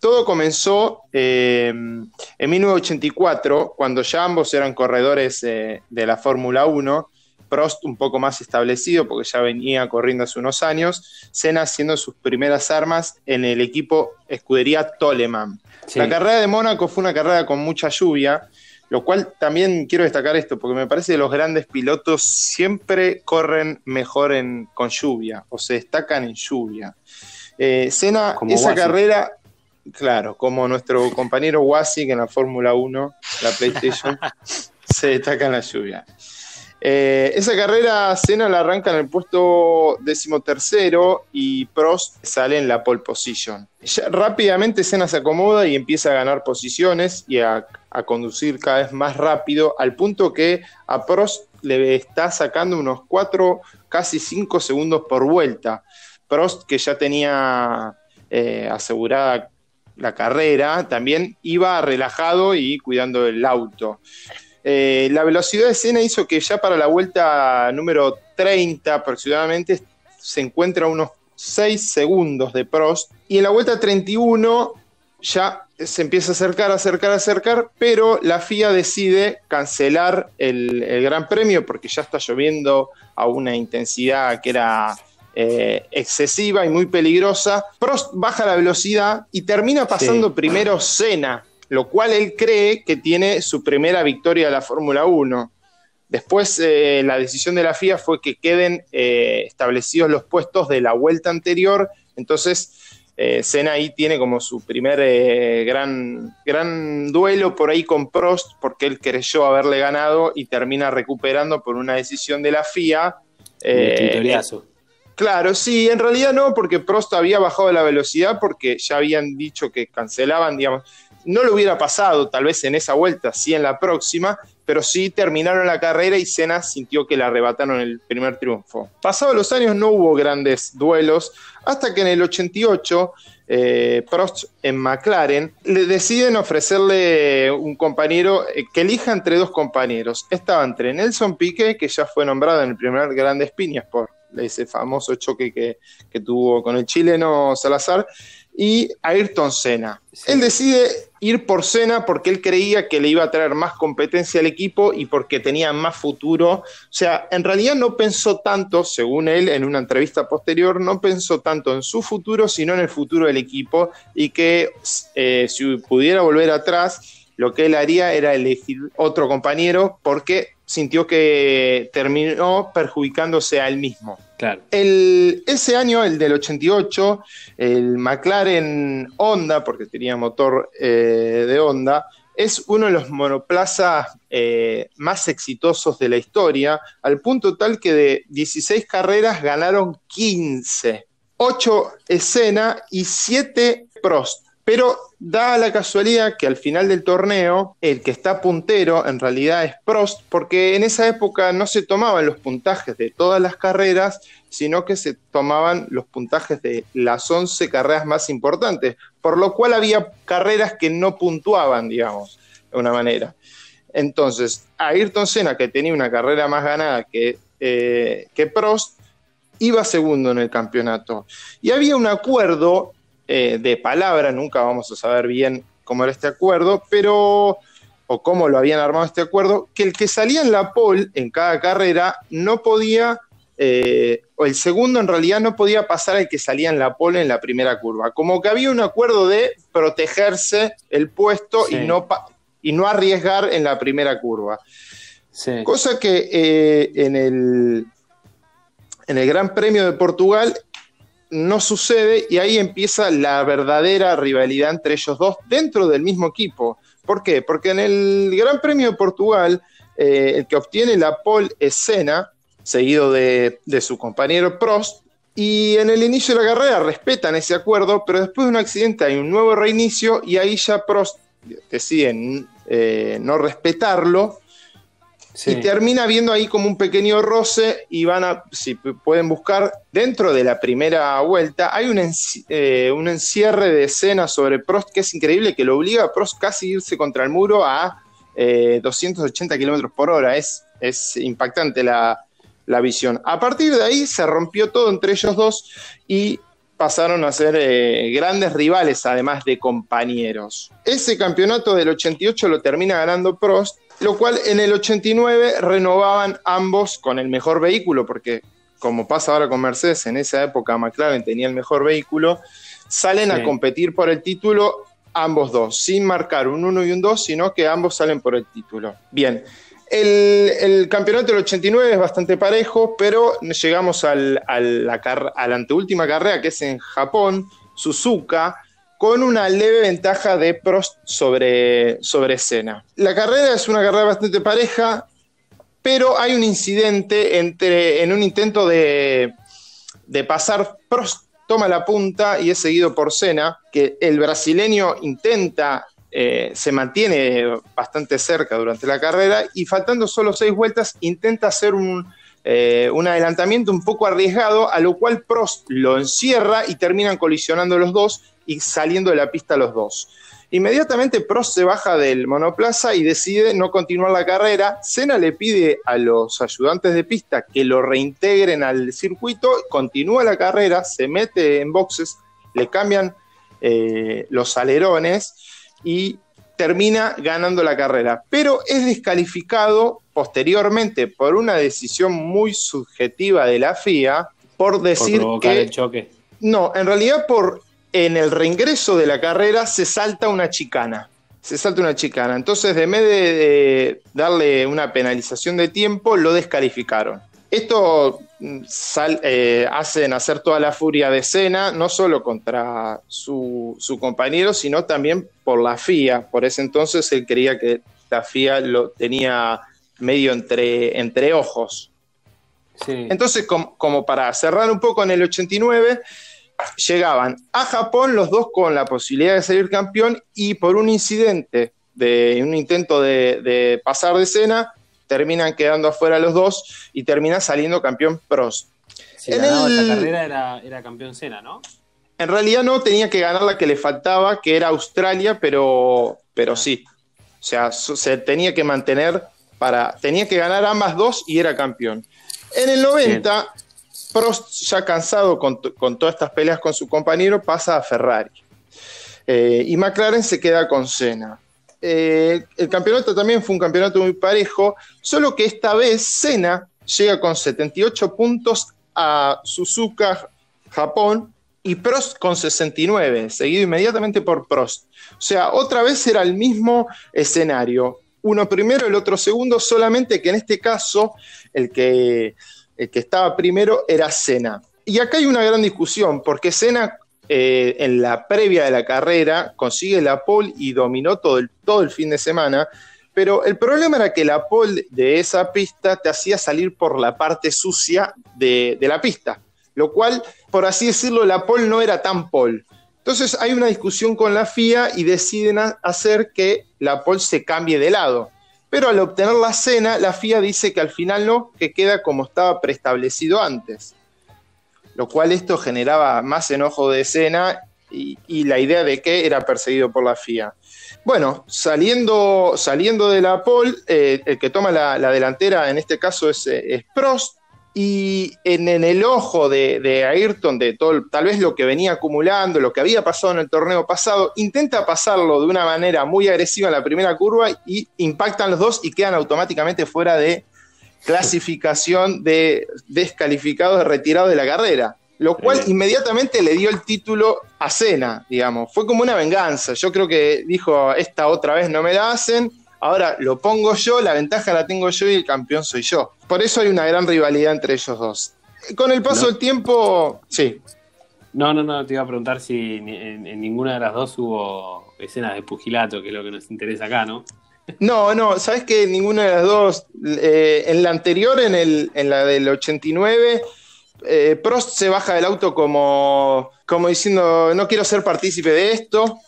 todo comenzó eh, en 1984, cuando ya ambos eran corredores eh, de la Fórmula 1, Prost un poco más establecido porque ya venía corriendo hace unos años, Senna haciendo sus primeras armas en el equipo escudería Toleman. Sí. La carrera de Mónaco fue una carrera con mucha lluvia, Lo cual también quiero destacar esto, porque me parece que los grandes pilotos siempre corren mejor en, con lluvia, o se destacan en lluvia. Eh, Senna, Como esa Wasi. carrera, claro, como nuestro compañero Wasi, que en la Fórmula 1, la PlayStation, *laughs* se destaca en la lluvia. Eh, esa carrera Senna la arranca en el puesto decimotercero y Prost sale en la pole position. Ya rápidamente Senna se acomoda y empieza a ganar posiciones y a, a conducir cada vez más rápido, al punto que a Prost le está sacando unos 4, casi 5 segundos por vuelta. Prost, que ya tenía eh, asegurada la carrera, también iba relajado y cuidando el auto. Eh, la velocidad de Senna hizo que ya para la vuelta número 30 aproximadamente se encuentra unos 6 segundos de Prost y en la vuelta 31 ya se empieza a acercar, acercar, acercar, pero la FIA decide cancelar el, el Gran Premio porque ya está lloviendo a una intensidad que era eh, excesiva y muy peligrosa. Prost baja la velocidad y termina pasando Sí. primero Senna, lo cual él cree que tiene su primera victoria de la Fórmula 1. Después eh, la decisión de la FIA fue que queden eh, establecidos los puestos de la vuelta anterior, entonces eh, Senna ahí tiene como su primer eh, gran, gran duelo por ahí con Prost, porque él creyó haberle ganado y termina recuperando por una decisión de la FIA. Eh. Claro, sí, en realidad no, porque Prost había bajado la velocidad porque ya habían dicho que cancelaban, digamos. No lo hubiera pasado tal vez en esa vuelta, sí en la próxima, pero sí terminaron la carrera y Senna sintió que le arrebataron el primer triunfo. Pasados los años no hubo grandes duelos, hasta que en el 88 eh, Prost en McLaren le deciden ofrecerle un compañero eh, que elija entre dos compañeros. Estaba entre Nelson Piquet, que ya fue nombrado en el primer Grandes Piñas por ese famoso choque que, que tuvo con el chileno Salazar, y Ayrton Senna. Sí. Él decide ir por Senna porque él creía que le iba a traer más competencia al equipo y porque tenía más futuro. O sea, en realidad no pensó tanto, según él en una entrevista posterior, no pensó tanto en su futuro, sino en el futuro del equipo y que eh, si pudiera volver atrás, lo que él haría era elegir otro compañero porque sintió que terminó perjudicándose a él mismo. Claro. El, ese año, el del 88, el McLaren Honda, porque tenía motor eh, de Honda, es uno de los monoplazas eh, más exitosos de la historia, al punto tal que de 16 carreras ganaron 15, 8 escena y 7 Prost. Pero da la casualidad que al final del torneo, el que está puntero en realidad es Prost, porque en esa época no se tomaban los puntajes de todas las carreras, sino que se tomaban los puntajes de las 11 carreras más importantes, por lo cual había carreras que no puntuaban, digamos, de una manera. Entonces, Ayrton Senna, que tenía una carrera más ganada que, eh, que Prost, iba segundo en el campeonato. Y había un acuerdo eh, de palabra, nunca vamos a saber bien cómo era este acuerdo, pero o cómo lo habían armado este acuerdo, que el que salía en la pole en cada carrera no podía, eh, o el segundo en realidad no podía pasar al que salía en la pole en la primera curva. Como que había un acuerdo de protegerse el puesto Sí. y, no y no arriesgar en la primera curva. Sí. Cosa que eh, en, el, en el Gran Premio de Portugal no sucede y ahí empieza la verdadera rivalidad entre ellos dos dentro del mismo equipo. ¿Por qué? Porque en el Gran Premio de Portugal, eh, el que obtiene la pole es seguido de, su compañero Prost, y en el inicio de la carrera respetan ese acuerdo, pero después de un accidente hay un nuevo reinicio y ahí ya Prost decide eh, no respetarlo Y termina viendo ahí como un pequeño roce y van a, si pueden buscar, dentro de la primera vuelta hay un, eh, un encierre de escena sobre Prost que es increíble, que lo obliga a Prost casi a irse contra el muro a eh, 280 kilómetros por hora. Es, es impactante la, la visión. A partir de ahí se rompió todo entre ellos dos y pasaron a ser eh, grandes rivales, además de compañeros. Ese campeonato del 88 lo termina ganando Prost, lo cual en el 89 renovaban ambos con el mejor vehículo, porque como pasa ahora con Mercedes, en esa época McLaren tenía el mejor vehículo, salen Sí. a competir por el título ambos dos, sin marcar un 1 y un 2, sino que ambos salen por el título. Bien, el, el campeonato del 89 es bastante parejo, pero llegamos al- a, la, car- a la anteúltima carrera, que es en Japón, Suzuka, con una leve ventaja de Prost sobre, sobre Senna. La carrera es una carrera bastante pareja, pero hay un incidente entre, en un intento de, de pasar, Prost toma la punta y es seguido por Senna, que el brasileño intenta, eh, se mantiene bastante cerca durante la carrera y faltando solo seis vueltas intenta hacer un, eh, un adelantamiento un poco arriesgado, a lo cual Prost lo encierra y terminan colisionando los dos y saliendo de la pista los dos. Inmediatamente Prost se baja del monoplaza y decide no continuar la carrera. Senna le pide a los ayudantes de pista que lo reintegren al circuito, continúa la carrera, se mete en boxes, le cambian eh, los alerones y termina ganando la carrera. Pero es descalificado posteriormente por una decisión muy subjetiva de la FIA por decir que el choque. no, en realidad por en el reingreso de la carrera se salta una chicana. Se salta una chicana. Entonces, de vez de, de darle una penalización de tiempo, lo descalificaron. Esto mm, sal- eh, hace nacer toda la furia de Senna, no solo contra su, su compañero, sino también por la FIA. Por ese entonces él creía que la FIA lo tenía medio entre, entre ojos. Sí. Entonces, com- como para cerrar un poco en el 89, llegaban a Japón los dos con la posibilidad de salir campeón y por un incidente, de un intento de, de pasar de escena, terminan quedando afuera los dos y termina saliendo campeón Prost. Si en ganaba el- esa carrera era, era campeón Senna, ¿no? En realidad no tenía que ganar la que le faltaba, que era Australia, pero, pero sí. O sea, se tenía que mantener para. Tenía que ganar ambas dos y era campeón. En el 90, Prost, ya cansado con, con todas estas peleas con su compañero, pasa a Ferrari. Eh, y McLaren se queda con Senna. Eh, el campeonato también fue un campeonato muy parejo, solo que esta vez Senna llega con 78 puntos a Suzuka, Japón, y Prost con 69, seguido inmediatamente por Prost. O sea, otra vez era el mismo escenario. Uno primero, el otro segundo, solamente que en este caso el que, el que estaba primero era Senna. Y acá hay una gran discusión, porque Senna eh, en la previa de la carrera consigue la pole y dominó todo el, todo el fin de semana, pero el problema era que la pole de esa pista te hacía salir por la parte sucia de, de la pista, lo cual, por así decirlo, la pole no era tan pole. Entonces hay una discusión con la FIA y deciden hacer que la pole se cambie de lado. Pero al obtener la cena, la FIA dice que al final no, que queda como estaba preestablecido antes. Lo cual esto generaba más enojo de escena y, la idea de que era perseguido por la FIA. Bueno, saliendo, saliendo de la pole, eh, el que toma la, la delantera en este caso es, eh, es Prost, y en, en el ojo de, de Ayrton, de todo, tal vez lo que venía acumulando, lo que había pasado en el torneo pasado, intenta pasarlo de una manera muy agresiva en la primera curva y impactan los dos y quedan automáticamente fuera de clasificación de descalificados, retirados de la carrera. Lo cual inmediatamente le dio el título a Cena, digamos. Fue como una venganza. Yo creo que dijo, esta otra vez no me la hacen, ahora lo pongo yo, la ventaja la tengo yo y el campeón soy yo. Por eso hay una gran rivalidad entre ellos dos. Con el paso No. del tiempo, sí. No, no, no, te iba a preguntar si en ninguna de las dos hubo escenas de pugilato, que es lo que nos interesa acá, ¿no? No, no, sabes que ninguna de las dos, eh, en la anterior, en, el, en la del 89, eh, Prost se baja del auto como, como diciendo, no quiero ser partícipe de esto.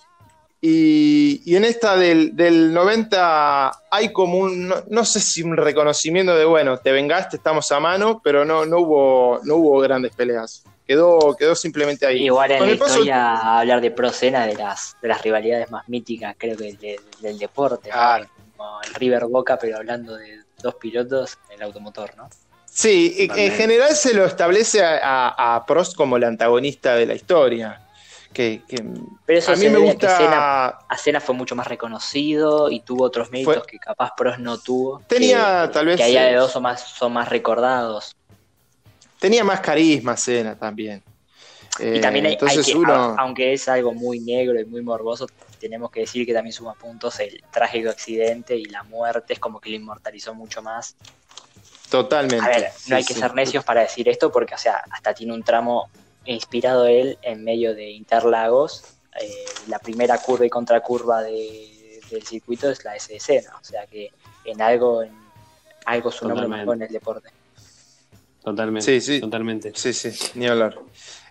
Y, y en esta del, del 90 hay como un, no, no sé si un reconocimiento de, bueno, te vengaste, estamos a mano, pero no, no, hubo, no hubo grandes peleas. Quedó, quedó simplemente ahí. Igual en Con la paso- historia hablar de Procena de las, de las rivalidades más míticas, creo que de- del deporte, ¿no? Claro. como el River Boca, pero hablando de dos pilotos, el automotor, ¿no? Sí, y- en general se lo establece a, a- a Prost como el antagonista de la historia. Que, que Pero eso a mí me debe a que Senna, gusta. a Senna fue mucho más reconocido y tuvo otros méritos Fue- que capaz Prost no tuvo. Tenía, que, tal vez, Que a día de eh, hoy son más, son más recordados. Tenía más carisma Cena también. Y Eh, también hay, hay entonces que, uno. a- aunque es algo muy negro y muy morboso, tenemos que decir que también suma puntos el trágico accidente y la muerte, es como que le inmortalizó mucho más. Totalmente. A ver, Sí, no hay que sí. ser necios para decir esto porque, o sea, hasta tiene un tramo inspirado él en medio de Interlagos. Eh, la primera curva y contracurva de, del circuito es la SDC, ¿no? O sea que en algo, en algo su nombre en el deporte. Totalmente. Sí, sí. Totalmente. Sí, sí, ni hablar.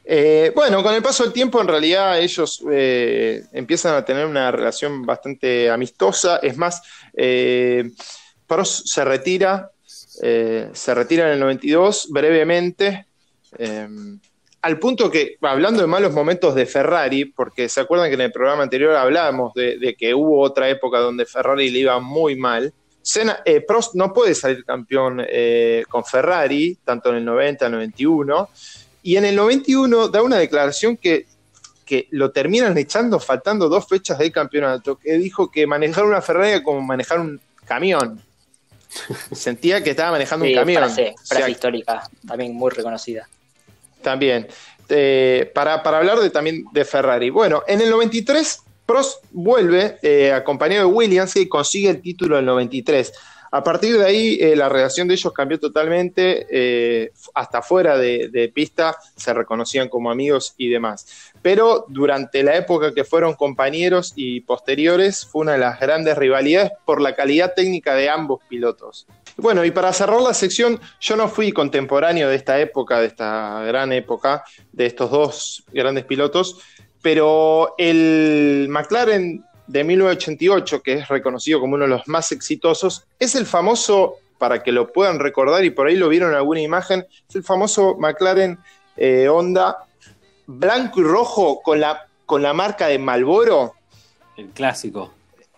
Eh, bueno, con el paso del tiempo, en realidad ellos eh, empiezan a tener una relación bastante amistosa. Es más, eh, Prost se retira, eh, se retira en el 92 brevemente, eh, al punto que, hablando de malos momentos de Ferrari, porque se acuerdan que en el programa anterior hablábamos de, de que hubo otra época donde Ferrari le iba muy mal. Senna- eh, Prost no puede salir campeón eh, con Ferrari, tanto en el 90, 91, y en el 91 da una declaración que, que lo terminan echando faltando dos fechas del campeonato, que dijo que manejar una Ferrari era como manejar un camión. *laughs* Sentía que estaba manejando Sí, un camión. frase, O sea, frase histórica, también muy reconocida. También. Eh, para, para hablar de, también de Ferrari. Bueno, en el 93, Prost vuelve eh, acompañado de Williams y consigue el título en el 93. A partir de ahí, eh, la relación de ellos cambió totalmente. eh, hasta fuera de, de pista se reconocían como amigos y demás. Pero durante la época que fueron compañeros y posteriores, fue una de las grandes rivalidades por la calidad técnica de ambos pilotos. Bueno, y para cerrar la sección, yo no fui contemporáneo de esta época, de esta gran época, de estos dos grandes pilotos, pero el McLaren de 1988, que es reconocido como uno de los más exitosos, es el famoso, para que lo puedan recordar y por ahí lo vieron en alguna imagen, es el famoso McLaren eh, Honda blanco y rojo con la, con la marca de Malboro. El clásico.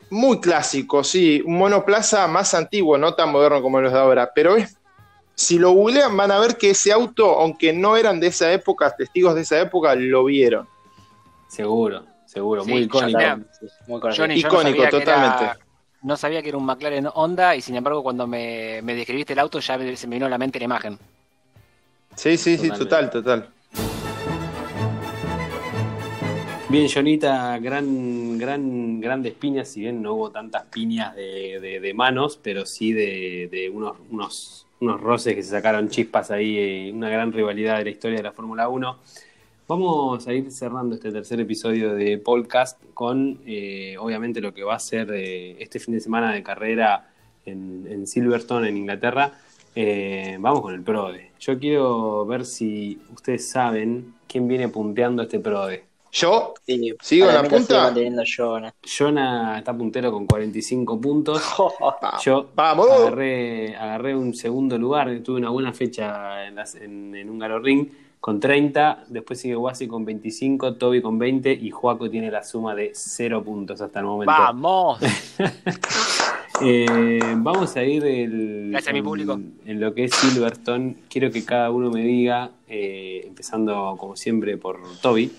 Muy clásico, sí, un monoplaza más antiguo, no tan moderno como los de ahora, pero es, si lo googlean van a ver que ese auto, aunque no eran de esa época, testigos de esa época, lo vieron. Seguro, seguro. Sí, muy icónico. muy. Johnny, Icónico, no sabía que era- totalmente. no sabía que era un McLaren Honda y sin embargo cuando me, me describiste el auto ya se me vino a la mente la imagen. Sí, sí, sí, total, total. Bien, Jonita, gran, gran, grandes piñas, si bien no hubo tantas piñas de, de- de manos, pero sí de, de unos, unos, unos roces que se sacaron chispas ahí, eh, una gran rivalidad de la historia de la Fórmula 1. Vamos a ir cerrando este tercer episodio de podcast con, eh, obviamente, lo que va a ser eh, este fin de semana de carrera en, en Silverstone, en Inglaterra. Eh, vamos con el PRODE. Yo quiero ver si ustedes saben quién viene punteando este PRODE. Yo, Sí, ¿Sigo en la punta? manteniendo Jonah. Jonah está puntero con 45 puntos. va- *laughs* Yo vamos. agarré, agarré un segundo lugar, tuve una buena fecha en, las- en, en Húngaro Ring con 30, después sigue Wasi con 25, Toby con 20 y Joaco tiene la suma de 0 puntos hasta el momento. ¡Vamos! *laughs* Eh, vamos a ir el- Gracias a mi en, público. en lo que es Silverstone. Quiero que cada uno me diga, eh, empezando como siempre por Toby,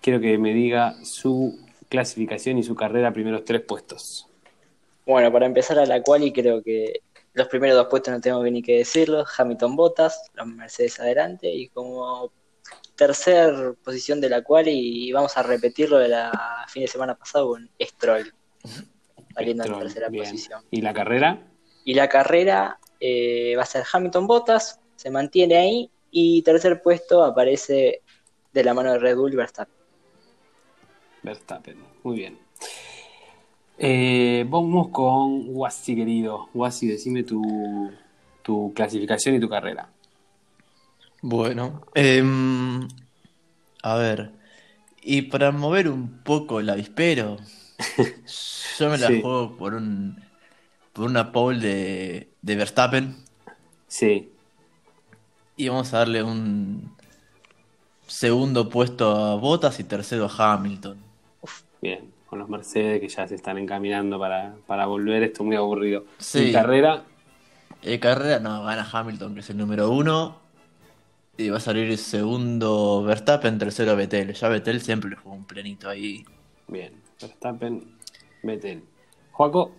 quiero que me diga su clasificación y su carrera primeros tres puestos. Bueno, para empezar a la quali creo que los primeros dos puestos no tengo ni que decirlo, Hamilton Bottas, los Mercedes adelante y como tercer posición de la quali y vamos a repetirlo de la fin de semana pasado con Stroll, *laughs* saliendo en Stroll, tercera bien. posición. ¿Y la carrera? Y la carrera eh, va a ser Hamilton Bottas, se mantiene ahí y tercer puesto aparece de la mano de Red Bull Verstappen. Verstappen, muy bien. Eh, vamos con Wasi, querido. Wasi, decime tu, tu clasificación y tu carrera. Bueno, em, a ver, y para mover un poco el avispero, *laughs* yo me la Sí. juego por un por una pole de, de Verstappen Sí, y vamos a darle un segundo puesto a Bottas y tercero a Hamilton. bien. Con los Mercedes que ya se están encaminando para, para volver, esto es muy aburrido. Sí. ¿Y carrera? En carrera no, gana Hamilton, que es el número uno. Y va a salir segundo Verstappen, tercero Vettel. Ya Vettel siempre le jugó un plenito ahí. Bien. Verstappen, Vettel. Joaco,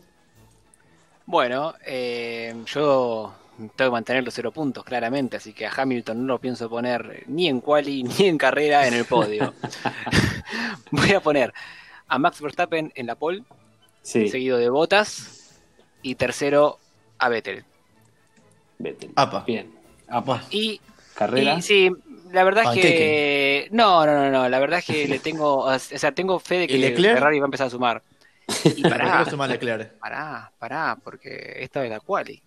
Bueno, eh, yo tengo que mantener los cero puntos, claramente, así que a Hamilton no lo pienso poner ni en quali ni en carrera en el podio. *laughs* *laughs* Voy a poner a Max Verstappen en la pole, Sí, seguido de Bottas y tercero a Vettel. Vettel. Apa. Bien. Apa. Y, Carrera. y sí, la verdad es que no, no, no, no, la verdad es que le tengo, *laughs* o sea, tengo fe de que ¿Y Leclerc? Ferrari va a empezar a sumar. *laughs* Y ¿Por pará, suma Leclerc? pará, pará, porque esta es la quali.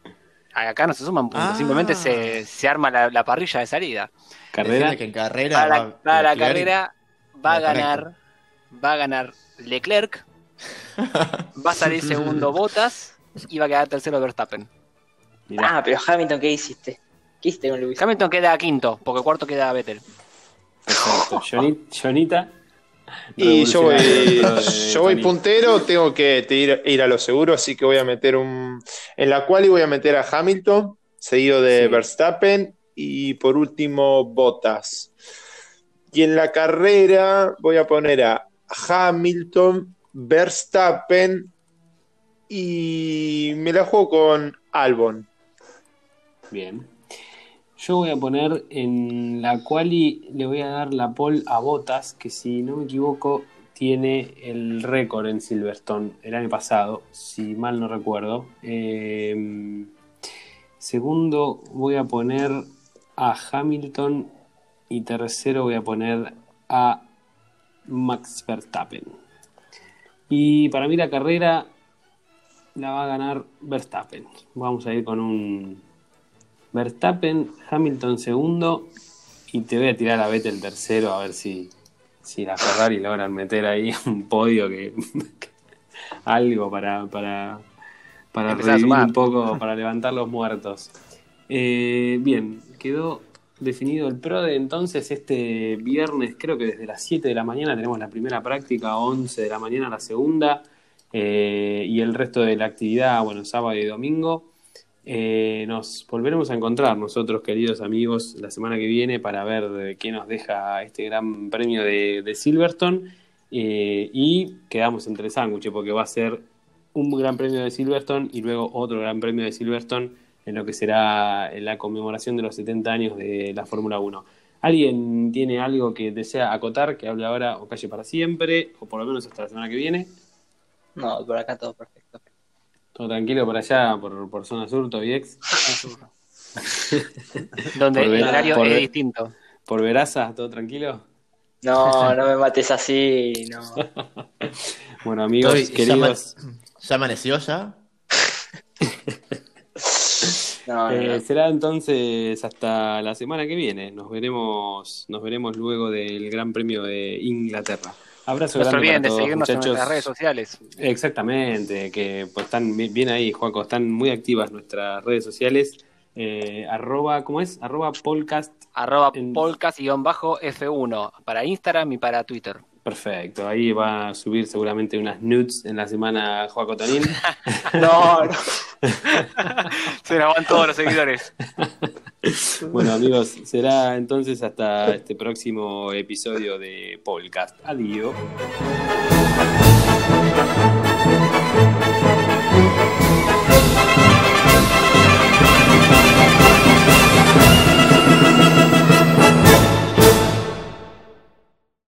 Acá no se suman puntos, Ah. simplemente se, se arma la, la parrilla de salida. Carrera. Que en carrera Para, va para la carrera va a ganar, va a ganar Leclerc, va a salir *laughs* segundo Bottas y va a quedar tercero Verstappen. Mirá. Ah, pero Hamilton, ¿qué hiciste? ¿Qué hiciste con Luis? Hamilton queda quinto, porque cuarto queda Vettel. Perfecto. Joni- *laughs* Jonita. Y yo voy, de yo voy puntero, tengo que ir, ir a lo seguro, así que voy a meter un. En la cual voy a meter a Hamilton, seguido de Sí. Verstappen y por último Bottas. Y en la carrera voy a poner a Hamilton, Verstappen y me la juego con Albon. Bien. Yo voy a poner en la quali, le voy a dar la pole a Botas, que si no me equivoco, tiene el récord en Silverstone el año pasado, si mal no recuerdo. Eh, segundo, voy a poner a Hamilton y tercero voy a poner a Max Verstappen. Y para mí la carrera la va a ganar Verstappen. Vamos a ir con un Verstappen, Hamilton segundo y te voy a tirar a Vettel tercero a ver si, si la Ferrari logran meter ahí *laughs* un podio que algo para, para, para revivir un poco, para levantar los muertos. Eh, bien, quedó definido el PRO de entonces este viernes, creo que desde las 7 de la mañana tenemos la primera práctica, 11 de la mañana la segunda, eh, y el resto de la actividad, bueno, sábado y domingo. Eh, nos volveremos a encontrar nosotros, queridos amigos, la semana que viene para ver qué nos deja este gran premio de, de Silverstone. Eh, y quedamos entre sándwiches porque va a ser un gran premio de Silverstone y luego otro gran premio de Silverstone en lo que será la conmemoración de los 70 años de la Fórmula 1. ¿Alguien tiene algo que desea acotar, que hable ahora o calle para siempre, o por lo menos hasta la semana que viene? No, por acá todo perfecto. Todo tranquilo por allá, por, por zona sur, Tobiex. *laughs* Donde Por el horario es distinto. Por Veraza, todo tranquilo. No, no me mates así, no. *laughs* Bueno, amigos, Estoy- ya, queridos, ama- ya amaneció ya. *laughs* No, eh, no. será entonces hasta la semana que viene. Nos veremos, nos veremos luego del Gran Premio de Inglaterra. Abrazo No se olviden de seguirnos en muchachos. nuestras redes sociales. Exactamente, que pues están bi- bien ahí, Juaco, están muy activas nuestras redes sociales. Eh, arroba, ¿cómo es? Arroba podcast. Arroba En- podcast-f1 para Instagram y para Twitter. Perfecto, ahí va a subir seguramente unas nudes en la semana Juaco Tonín. *laughs* No, no. *laughs* Se nos van todos los seguidores. *laughs* Bueno, amigos, será entonces hasta este próximo episodio de podcast. Adiós.